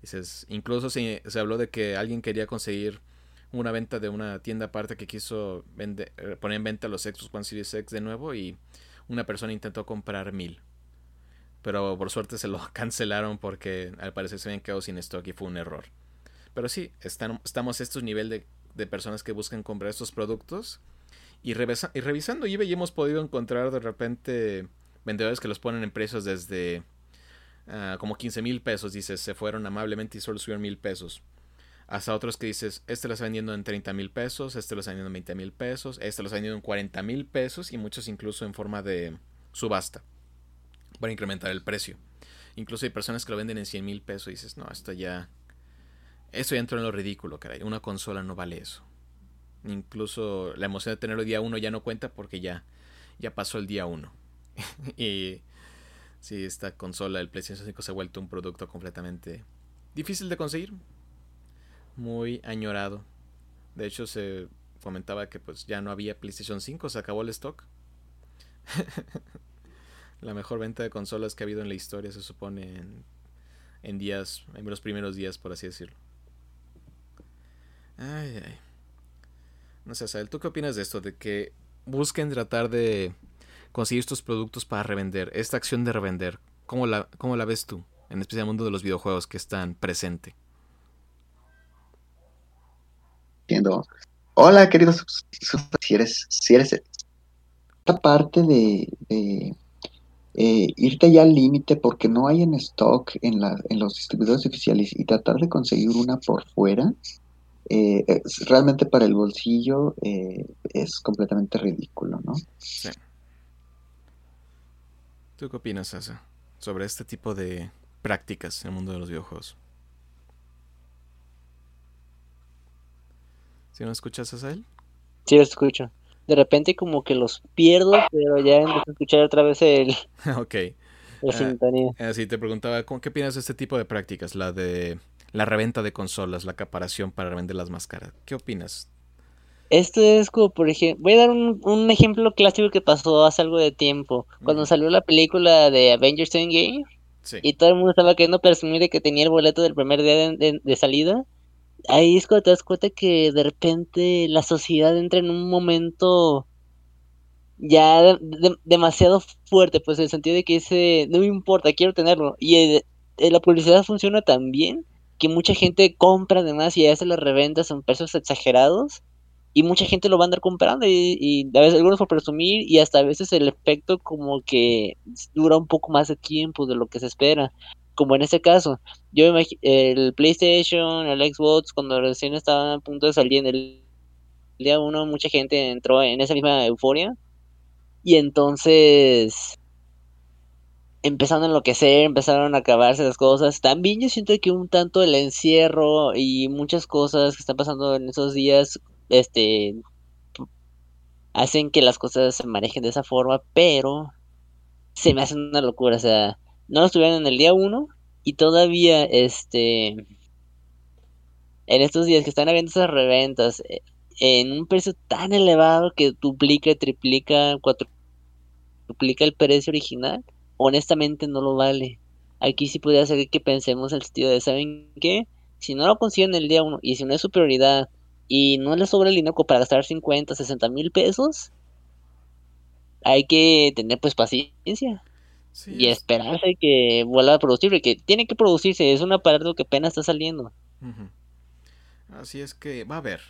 Dices, incluso se, se habló de que alguien quería conseguir una venta de una tienda aparte que quiso eh, poner en venta los Xbox One Series X de nuevo y una persona intentó comprar mil. Pero por suerte se lo cancelaron porque al parecer se habían quedado sin stock y fue un error. Pero sí, estamos a estos niveles de, personas que buscan comprar estos productos. Y, y revisando eBay hemos podido encontrar de repente vendedores que los ponen en precios desde ah, como 15 mil pesos. Dices, se fueron amablemente y solo subieron mil pesos hasta otros que dices, este lo está vendiendo en 30 mil pesos, este lo está vendiendo en 20 mil pesos, este lo está vendiendo en 40 mil pesos y muchos incluso en forma de subasta para incrementar el precio. Incluso hay personas que lo venden en 100 mil pesos y dices, no, esto ya... Esto ya entró en lo ridículo, caray. Una consola no vale eso. Incluso la emoción de tenerlo día 1 ya no cuenta porque ya, ya pasó el día 1. y sí, esta consola, el PlayStation 5 se ha vuelto un producto completamente difícil de conseguir muy añorado. De hecho, se comentaba que pues ya no había PlayStation 5, se acabó el stock. la mejor venta de consolas que ha habido en la historia, se supone, en, días, en los primeros días, por así decirlo. Ay, ay. No sé, Sael, ¿tú qué opinas de esto? De que busquen tratar de conseguir estos productos para revender, esta acción de revender. ¿Cómo la, cómo la ves tú? En especial el mundo de los videojuegos que están presente. Hola queridos, si eres, si eres esta parte de, eh, irte ya al límite porque no hay en stock en, la, en los distribuidores oficiales y tratar de conseguir una por fuera, eh, realmente para el bolsillo eh, es completamente ridículo, ¿no? Sí. ¿Tú qué opinas, Asa, sobre este tipo de prácticas en el mundo de los videojuegos? ¿Si no escuchas a él? Sí, lo escucho. De repente como que los pierdo, pero ya empiezo a escuchar otra vez el... ok. La uh, te preguntaba, ¿qué opinas de este tipo de prácticas? La de la reventa de consolas, la acaparación para vender las máscaras. ¿Qué opinas? Esto es como, por ejemplo, voy a dar un, un, ejemplo clásico que pasó hace algo de tiempo. Cuando salió la película de Avengers Endgame sí. y todo el mundo estaba queriendo presumir de que tenía el boleto del primer día de salida ahí es cuando te das cuenta que de repente la sociedad entra en un momento ya demasiado fuerte, pues en el sentido de que ese no me importa, quiero tenerlo. Y eh, eh, la publicidad funciona tan bien que mucha gente compra además y hace las reventas en precios exagerados y mucha gente lo va a andar comprando y, y, a veces algunos por presumir y hasta a veces el efecto como que dura un poco más de tiempo de lo que se espera como en este caso yo el PlayStation el Xbox cuando recién estaban a punto de salir en el día uno mucha gente entró en esa misma euforia y entonces empezaron a enloquecer, empezaron a acabarse las cosas. También yo siento que un tanto el encierro y muchas cosas que están pasando en esos días, este, hacen que las cosas se manejen de esa forma, pero se me hace una locura, o sea, no lo estuvieron en el día uno y todavía, este, en estos días que están habiendo esas reventas eh, en un precio tan elevado que duplica, triplica, cuatruplica el precio original, honestamente no lo vale. Aquí sí podría ser que pensemos el sentido de, ¿saben qué? Si no lo consiguen el día uno y si no es su prioridad y no les sobra el dinero para gastar 50, 60 mil pesos, hay que tener pues paciencia. Y esperarse que vuelva a producir, porque tiene que producirse, es un aparato que apenas está saliendo. Así es que va a haber.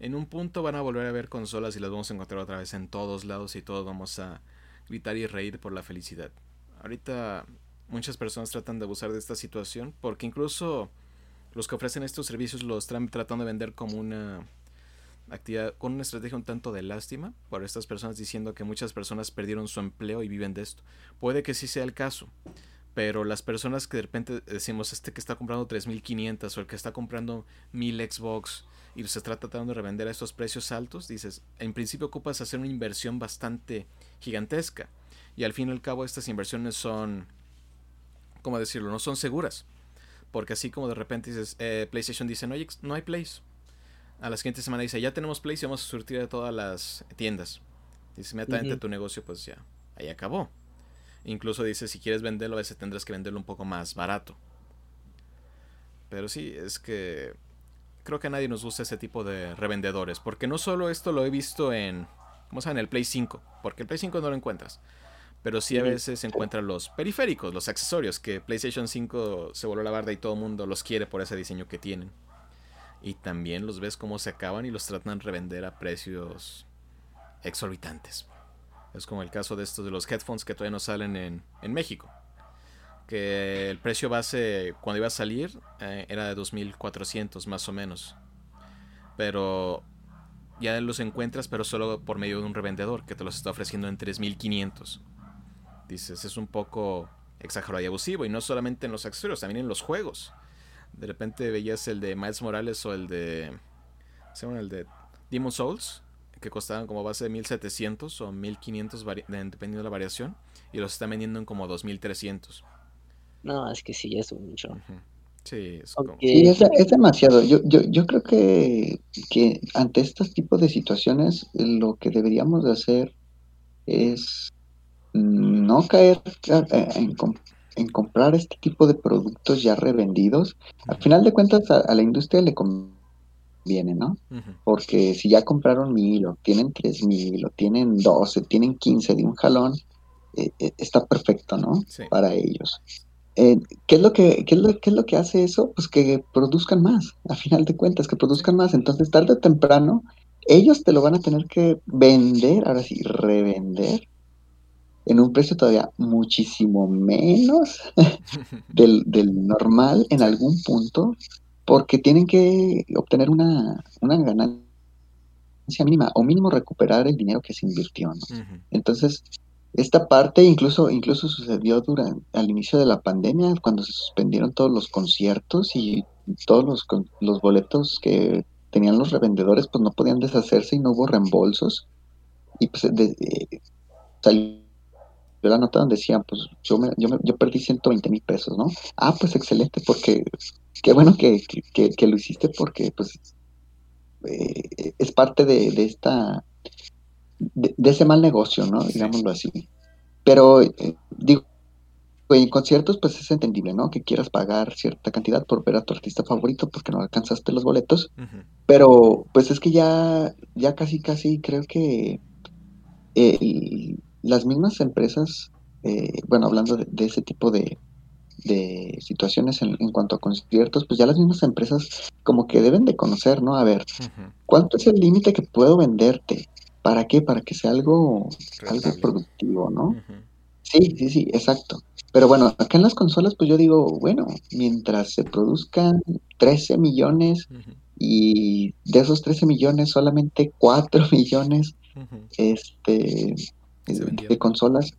En un punto van a volver a ver consolas y las vamos a encontrar otra vez en todos lados y todos vamos a gritar y reír por la felicidad. Ahorita muchas personas tratan de abusar de esta situación porque incluso los que ofrecen estos servicios los están tratando de vender como una con una estrategia un tanto de lástima por estas personas diciendo que muchas personas perdieron su empleo y viven de esto. Puede que sí sea el caso, pero las personas que de repente decimos este que está comprando 3500 o el que está comprando 1000 Xbox y se está tratando de revender a estos precios altos, dices, en principio ocupas hacer una inversión bastante gigantesca y al fin y al cabo estas inversiones son, ¿cómo decirlo? No son seguras. Porque así como de repente dices, eh, PlayStation dice, no hay, no hay Plays. A la siguiente semana dice, ya tenemos Plays y vamos a surtir a todas las tiendas. Dice, inmediatamente tu negocio pues ya, ahí acabó. Incluso dice, si quieres venderlo, a veces tendrás que venderlo un poco más barato. Pero sí, es que creo que a nadie nos gusta ese tipo de revendedores. Porque no solo esto lo he visto en, ¿cómo se? En el Play 5. Porque el Play 5 no lo encuentras pero sí a veces se encuentran los periféricos, los accesorios, que PlayStation 5 se volvió la barda y todo el mundo los quiere por ese diseño que tienen. Y también los ves cómo se acaban y los tratan de revender a precios exorbitantes. Es como el caso de estos de los headphones que todavía no salen en, México. Que el precio base cuando iba a salir eh, era de 2.400 más o menos. Pero ya los encuentras, pero solo por medio de un revendedor que te los está ofreciendo en 3.500 dices, es un poco exagerado y abusivo. Y no solamente en los accesorios, también en los juegos. De repente veías el de Miles Morales o el de. ¿Se el de Demon Souls? Que costaban como base de 1700 o 1500, dependiendo de la variación. Y los están vendiendo en como 2300. No, es que sí, es mucho. Sí, es, es, demasiado. Yo, yo, yo creo que, que ante estos tipos de situaciones lo que deberíamos de hacer es no caer eh, en, comprar este tipo de productos ya revendidos. Al final de cuentas a, la industria le conviene, ¿no? Porque si ya compraron mil o tienen tres mil o tienen doce, tienen quince de un jalón, eh, eh, está perfecto, ¿no? Para ellos. ¿qué, es lo que, qué, es lo, ¿Qué es lo que hace eso? Pues que produzcan más, a final de cuentas, que produzcan más. Entonces, tarde o temprano, ellos te lo van a tener que vender, ahora sí, revender en un precio todavía muchísimo menos del, del, normal en algún punto, porque tienen que obtener una, una ganancia mínima o mínimo recuperar el dinero que se invirtió. Entonces, esta parte incluso, incluso sucedió durante, al inicio de la pandemia, cuando se suspendieron todos los conciertos y todos los, los boletos que tenían los revendedores, pues no podían deshacerse y no hubo reembolsos. Y pues de, eh, salió la nota donde decían, pues yo, me, yo, yo perdí 120 mil pesos, ¿no? Ah, pues excelente, porque qué bueno que, que, lo hiciste porque pues eh, es parte de, de esta, de, ese mal negocio, ¿no? Digámoslo así. Pero eh, digo, en conciertos pues es entendible, ¿no? Que quieras pagar cierta cantidad por ver a tu artista favorito porque no alcanzaste los boletos, pero pues es que ya, ya casi, casi creo que... Eh, las mismas empresas, eh, bueno, hablando de, ese tipo de, de situaciones en, en, cuanto a conciertos, pues ya las mismas empresas como que deben de conocer, ¿no? A ver, ¿cuánto es el límite que puedo venderte? ¿Para qué? Para que sea algo, algo productivo, ¿no? Sí, sí, sí, exacto. Pero bueno, acá en las consolas, pues yo digo, bueno, mientras se produzcan 13 millones y de esos 13 millones solamente 4 millones este, de consolas,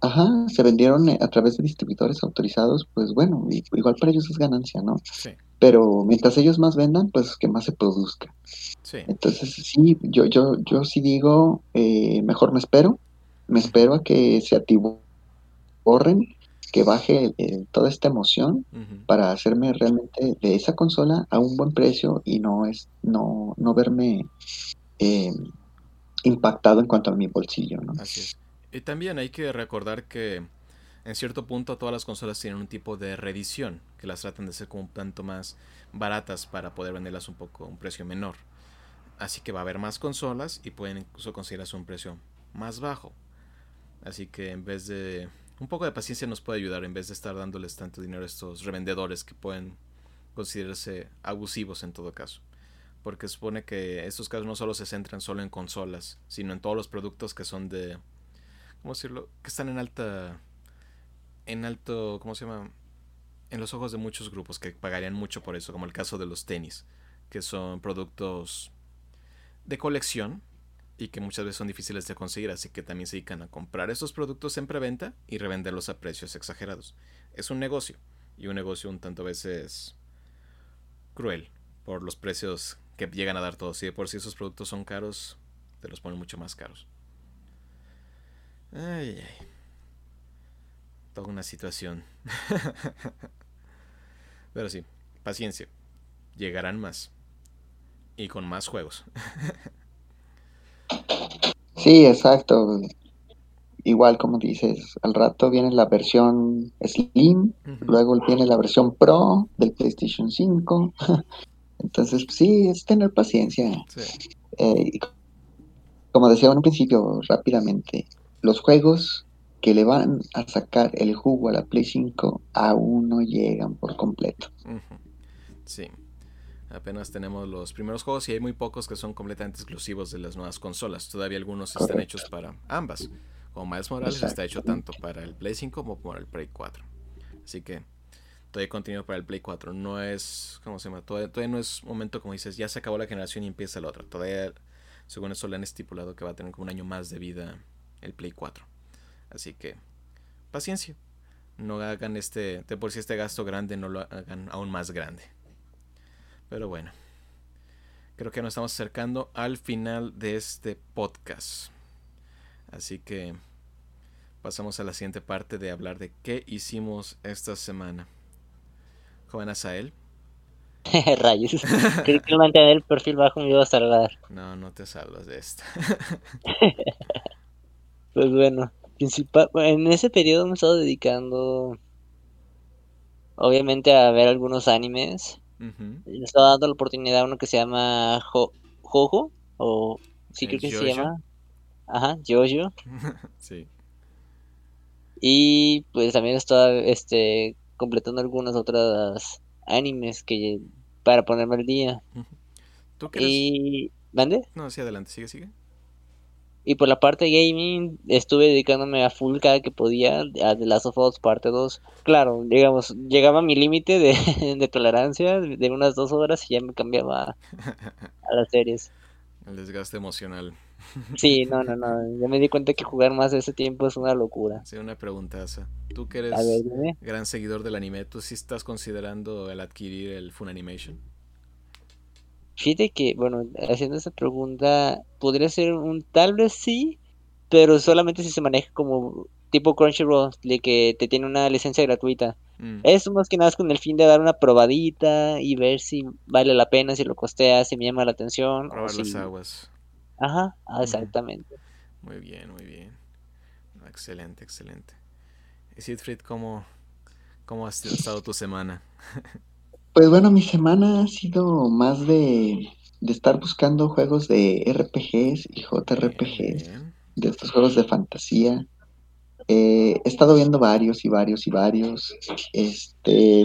ajá, se vendieron a través de distribuidores autorizados, pues bueno, igual para ellos es ganancia, ¿no? Sí. Pero mientras ellos más vendan, pues que más se produzca. Sí. Entonces, sí, yo, yo, yo sí digo, eh, mejor me espero, me espero a que se atiborren, que baje toda esta emoción para hacerme realmente de esa consola a un buen precio y no es no, no verme eh, impactado en cuanto a mi bolsillo, ¿no? Así es. Y también hay que recordar que en cierto punto todas las consolas tienen un tipo de reedición, que las tratan de ser como un tanto más baratas para poder venderlas un poco a un precio menor. Así que va a haber más consolas y pueden incluso a un precio más bajo. Así que en vez de... Un poco de paciencia nos puede ayudar en vez de estar dándoles tanto dinero a estos revendedores que pueden considerarse abusivos en todo caso. Porque supone que estos casos no solo se centran solo en consolas, sino en todos los productos que son de ¿cómo decirlo? Que están en alta, en alto, ¿cómo se llama? En los ojos de muchos grupos que pagarían mucho por eso, como el caso de los tenis, que son productos de colección y que muchas veces son difíciles de conseguir, así que también se dedican a comprar esos productos en preventa y revenderlos a precios exagerados. Es un negocio, y un negocio un tanto veces cruel por los precios que llegan a dar todos. Y de por si esos productos son caros, te los ponen mucho más caros. Ay, ay. Toda una situación. Pero sí, paciencia. Llegarán más. Y con más juegos. sí, exacto. Igual como dices, al rato viene la versión Slim, luego viene la versión Pro del PlayStation 5. Entonces, sí, es tener paciencia. Eh, como decía en un principio, rápidamente, los juegos que le van a sacar el jugo a la Play 5 aún no llegan por completo. Sí. Apenas tenemos los primeros juegos y hay muy pocos que son completamente exclusivos de las nuevas consolas. Todavía algunos están hechos para ambas. Como Miles Morales está hecho tanto para el Play 5 como para el Play 4. Así que todavía contenido para el Play 4. No es, ¿cómo se llama? Todavía, todavía, no es momento como dices, ya se acabó la generación y empieza la otra. Todavía, según eso, le han estipulado que va a tener como un año más de vida el Play 4. Así que, paciencia. No hagan este, de por si este gasto grande, no lo hagan aún más grande. Pero bueno, creo que nos estamos acercando al final de este podcast. Así que pasamos a la siguiente parte de hablar de qué hicimos esta semana. Joven Asael. Rayos. Creo que mantener el perfil bajo me iba a salvar. No, no te salvas de esta. Pues bueno, principal, en ese periodo me he estado dedicando obviamente a ver algunos animes. Me he estado dando la oportunidad a uno que se llama Jojo, o sí creo que se llama. Ajá, Jojo. sí. Y pues también he estado este, completando algunas otras animes que para ponerme al día. ¿Tú qué Y... ¿Mande? No, sí, adelante, sigue, sigue. Y por la parte gaming estuve dedicándome a full cada que podía a The Last of Us parte 2. Claro, digamos, llegaba a mi límite de, de, tolerancia de unas dos horas y ya me cambiaba a, las series. El desgaste emocional. Sí, no, no, no. Ya me di cuenta que jugar más de ese tiempo es una locura. Sí, una preguntaza. Tú que eres gran seguidor del anime, ¿tú sí estás considerando el adquirir el Funimation? Fíjate que, bueno, haciendo esa pregunta, podría ser un tal vez sí, pero solamente si se maneja como tipo Crunchyroll, de que te tiene una licencia gratuita. Mm. Es más que nada con el fin de dar una probadita y ver si vale la pena, si lo costea, si me llama la atención. Probar las aguas. Ajá, exactamente. Muy bien, muy bien. Excelente, excelente. Y Siegfried, ¿cómo, cómo ha estado tu semana? Pues bueno, mi semana ha sido más de, estar buscando juegos de RPGs y JRPGs, de estos juegos de fantasía. Eh, he estado viendo varios y varios y varios. Este,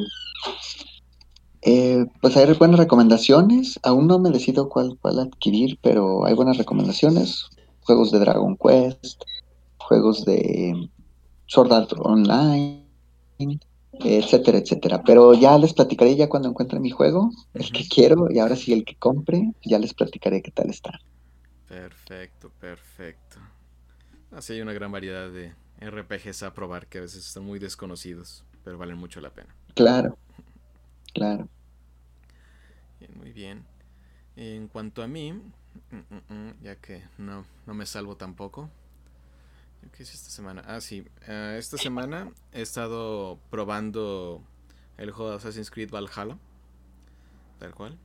eh, pues hay buenas recomendaciones. Aún no me decido cuál, cuál adquirir, pero hay buenas recomendaciones. Juegos de Dragon Quest, juegos de Sword Art Online, etcétera, etcétera. Pero ya les platicaré ya cuando encuentre mi juego, el que quiero, y ahora sí el que compre, ya les platicaré qué tal está. Perfecto, perfecto. Así hay una gran variedad de RPGs a probar que a veces están muy desconocidos, pero valen mucho la pena. Claro, claro. Muy bien. En cuanto a mí, mm, mm, mm, ya que no, no me salvo tampoco, ¿Qué hice esta semana? Ah, sí. Eh, esta semana he estado probando el juego de Assassin's Creed Valhalla. Tal cual.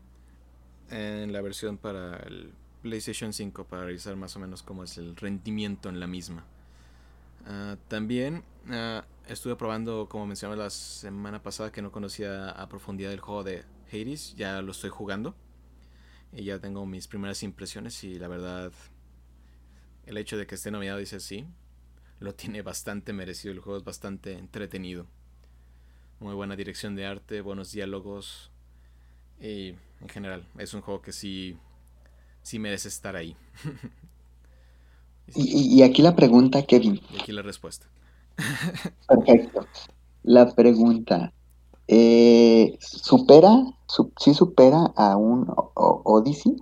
En la versión para el PlayStation 5 para revisar más o menos cómo es el rendimiento en la misma. Ah, también ah, estuve probando, como mencionaba la semana pasada, que no conocía a profundidad el juego de Hades. Ya lo estoy jugando. Y ya tengo mis primeras impresiones y la verdad el hecho de que esté nominado dice sí, lo tiene bastante merecido. El juego es bastante entretenido. Muy buena dirección de arte, buenos diálogos. Y en general, es un juego que sí, sí merece estar ahí. y, aquí la pregunta, Kevin. Y aquí la respuesta. Perfecto. La pregunta. Eh, ¿Supera, sí supera a un Odyssey?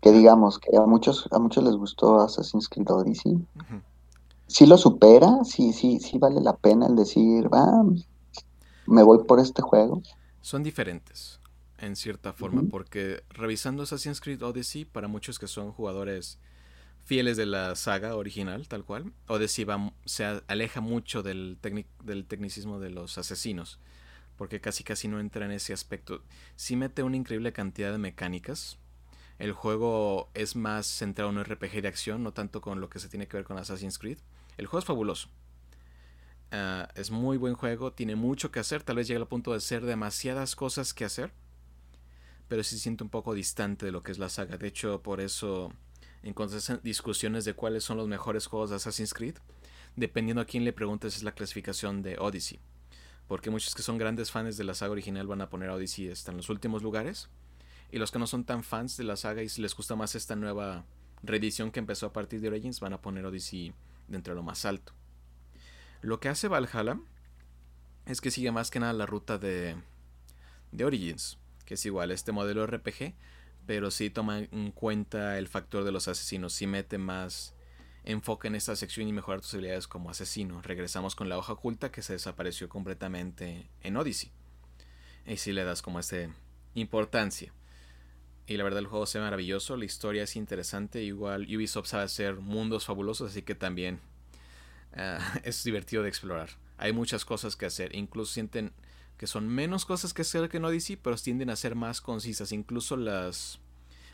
Que digamos que a muchos, a muchos les gustó Assassin's Creed Odyssey sí lo supera, sí, sí, sí vale la pena el decir, va, me voy por este juego. Son diferentes, en cierta forma, porque revisando Assassin's Creed Odyssey, para muchos que son jugadores fieles de la saga original, tal cual, Odyssey va, se aleja mucho del, del tecnicismo de los asesinos, porque casi casi no entra en ese aspecto. Sí mete una increíble cantidad de mecánicas, el juego es más centrado en un RPG de acción, no tanto con lo que se tiene que ver con Assassin's Creed. El juego es fabuloso. Ah, es muy buen juego, tiene mucho que hacer, tal vez llegue al punto de ser demasiadas cosas que hacer, pero sí siente un poco distante de lo que es la saga. De hecho, por eso encontré discusiones de cuáles son los mejores juegos de Assassin's Creed, dependiendo a quién le preguntes es la clasificación de Odyssey. Porque muchos que son grandes fans de la saga original van a poner Odyssey hasta en los últimos lugares. Y los que no son tan fans de la saga y si les gusta más esta nueva reedición que empezó a partir de Origins, van a poner Odyssey dentro de lo más alto. Lo que hace Valhalla es que sigue más que nada la ruta de, de Origins, que es igual este modelo RPG, pero sí toma en cuenta el factor de los asesinos, sí mete más enfoque en esta sección y mejorar tus habilidades como asesino. Regresamos con la hoja oculta que se desapareció completamente en Odyssey. Y si le das como esta importancia. Y la verdad el juego se ve maravilloso, la historia es interesante, igual Ubisoft sabe hacer mundos fabulosos, así que también ah, es divertido de explorar. Hay muchas cosas que hacer, incluso sienten que son menos cosas que hacer que en Odyssey, pero tienden a ser más concisas. Incluso las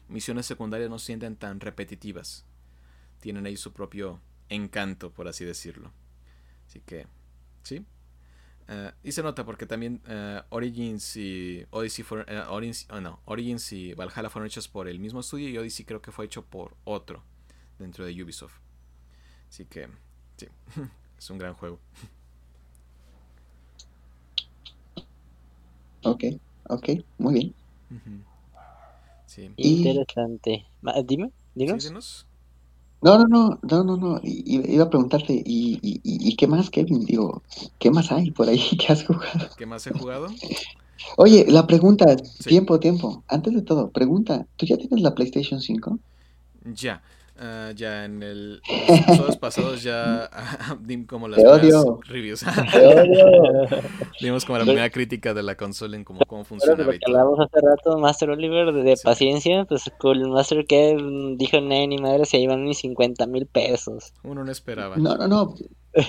misiones secundarias no se sienten tan repetitivas. Tienen ahí su propio encanto, por así decirlo. Así que, sí, Uh, y se nota porque también uh, Origins y Odyssey fueron, uh, Origins, oh, no, Origins y Valhalla fueron hechos por el mismo estudio y Odyssey creo que fue hecho por otro dentro de Ubisoft. Así que sí, es un gran juego. Ok, ok, muy bien. Uh -huh. sí. Interesante. Dime, dinos. No, no, no, no, no, no. Iba a preguntarte, ¿y, y, y qué más, Kevin? Digo, ¿qué más hay por ahí que has jugado? ¿Qué más he jugado? Oye, la pregunta, tiempo, tiempo. Antes de todo, pregunta, ¿tú ya tienes la PlayStation 5? Ya. Uh, ya en el, los episodios pasados ya dimos como las reviews. Te odio. dimos como la primera crítica de la consola en cómo, cómo funciona. Pero lo que hablamos hace rato, Master Oliver, de, sí. paciencia, pues con el Master que dijo, no, ni madre, se iban ni 50 mil pesos. Uno no esperaba. No, no, no.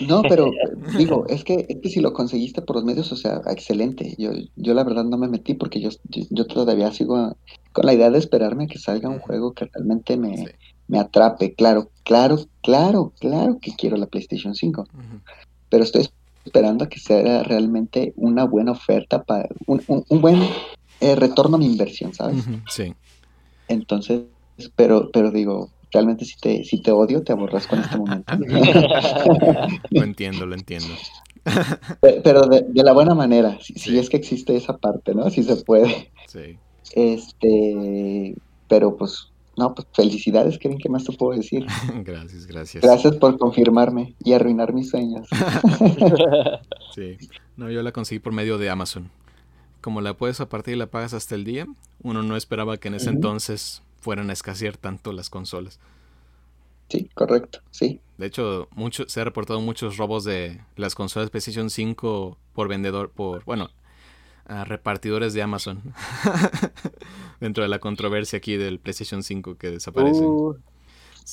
No, pero digo, es que, es que si lo conseguiste por los medios, o sea, excelente. Yo, yo la verdad no me metí porque yo, yo, yo todavía sigo con la idea de esperarme a que salga un juego que realmente me, sí. Me atrape. Claro, claro, claro, claro que quiero la PlayStation 5. Uh -huh. Pero estoy esperando a que sea realmente una buena oferta para un, un, un buen eh, retorno a mi inversión, ¿sabes? Uh -huh. Sí. Entonces, pero, pero digo, realmente si te, si te odio, te aborras con este momento. lo entiendo, lo entiendo. Pero de, la buena manera, si, es que existe esa parte, ¿no? Si se puede. Sí. Este, pero pues, no, pues felicidades, Kevin, ¿qué más te puedo decir? gracias, gracias. Gracias por confirmarme y arruinar mis sueños. sí, no, yo la conseguí por medio de Amazon. Como la puedes a partir y la pagas hasta el día, uno no esperaba que en ese entonces fueran a escasear tanto las consolas. Sí, correcto, sí. De hecho, mucho, se ha reportado muchos robos de las consolas PlayStation 5 por vendedor, por, bueno, repartidores de Amazon. Dentro de la controversia aquí del PlayStation 5 que desaparece. Uh,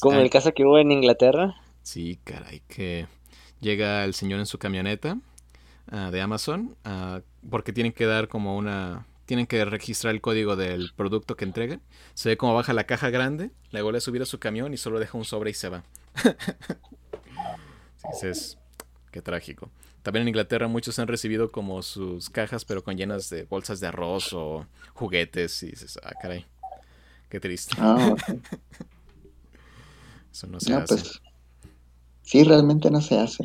como el caso que hubo en Inglaterra. Sí, caray, que llega el señor en su camioneta ah, de Amazon ah, porque tienen que dar como una tienen que registrar el código del producto que entreguen. Se ve cómo baja la caja grande, le vuelve a subir a su camión y solo deja un sobre y se va. sí, es, qué trágico. También en Inglaterra muchos han recibido como sus cajas, pero con llenas de bolsas de arroz o juguetes. Y dices, ah, caray, qué triste. Ah, Eso no se hace. Pues, sí, realmente no se hace.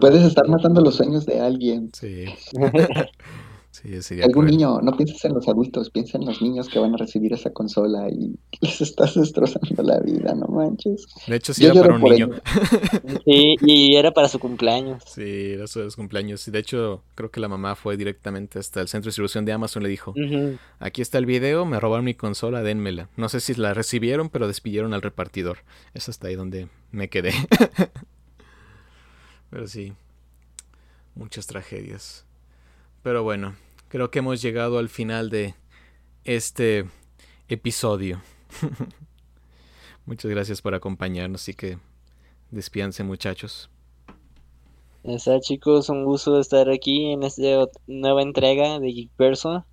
Puedes estar matando los sueños de alguien. Sí. Algún niño, no pienses en los adultos, piensa en los niños que van a recibir esa consola y les estás destrozando la vida, no manches. De hecho, sí era para un niño. Sí, y era para su cumpleaños. Sí, era su cumpleaños. Y de hecho, creo que la mamá fue directamente hasta el centro de distribución de Amazon y le dijo: Aquí está el video, me robaron mi consola, dénmela. No sé si la recibieron, pero despidieron al repartidor. Es hasta ahí donde me quedé. pero sí, muchas tragedias. Pero bueno, creo que hemos llegado al final de este episodio. Muchas gracias por acompañarnos y que despíanse muchachos. Está chicos, un gusto estar aquí en esta nueva entrega de Geekverso.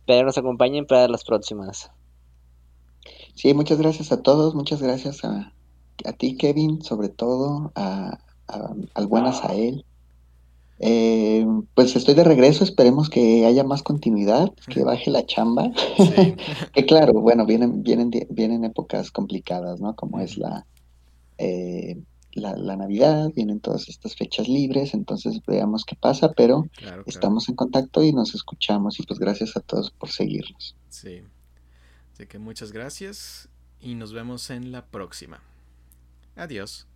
Espero nos acompañen para las próximas. Sí, muchas gracias a todos, muchas gracias a, a ti Kevin, sobre todo a, al buen Asael, eh, pues estoy de regreso, esperemos que haya más continuidad, que baje la chamba. que claro, bueno, vienen, vienen, vienen épocas complicadas, ¿no? Como es la, eh, la, Navidad, vienen todas estas fechas libres, entonces veamos qué pasa, pero estamos en contacto y nos escuchamos y pues gracias a todos por seguirnos. Sí, así que muchas gracias y nos vemos en la próxima. Adiós.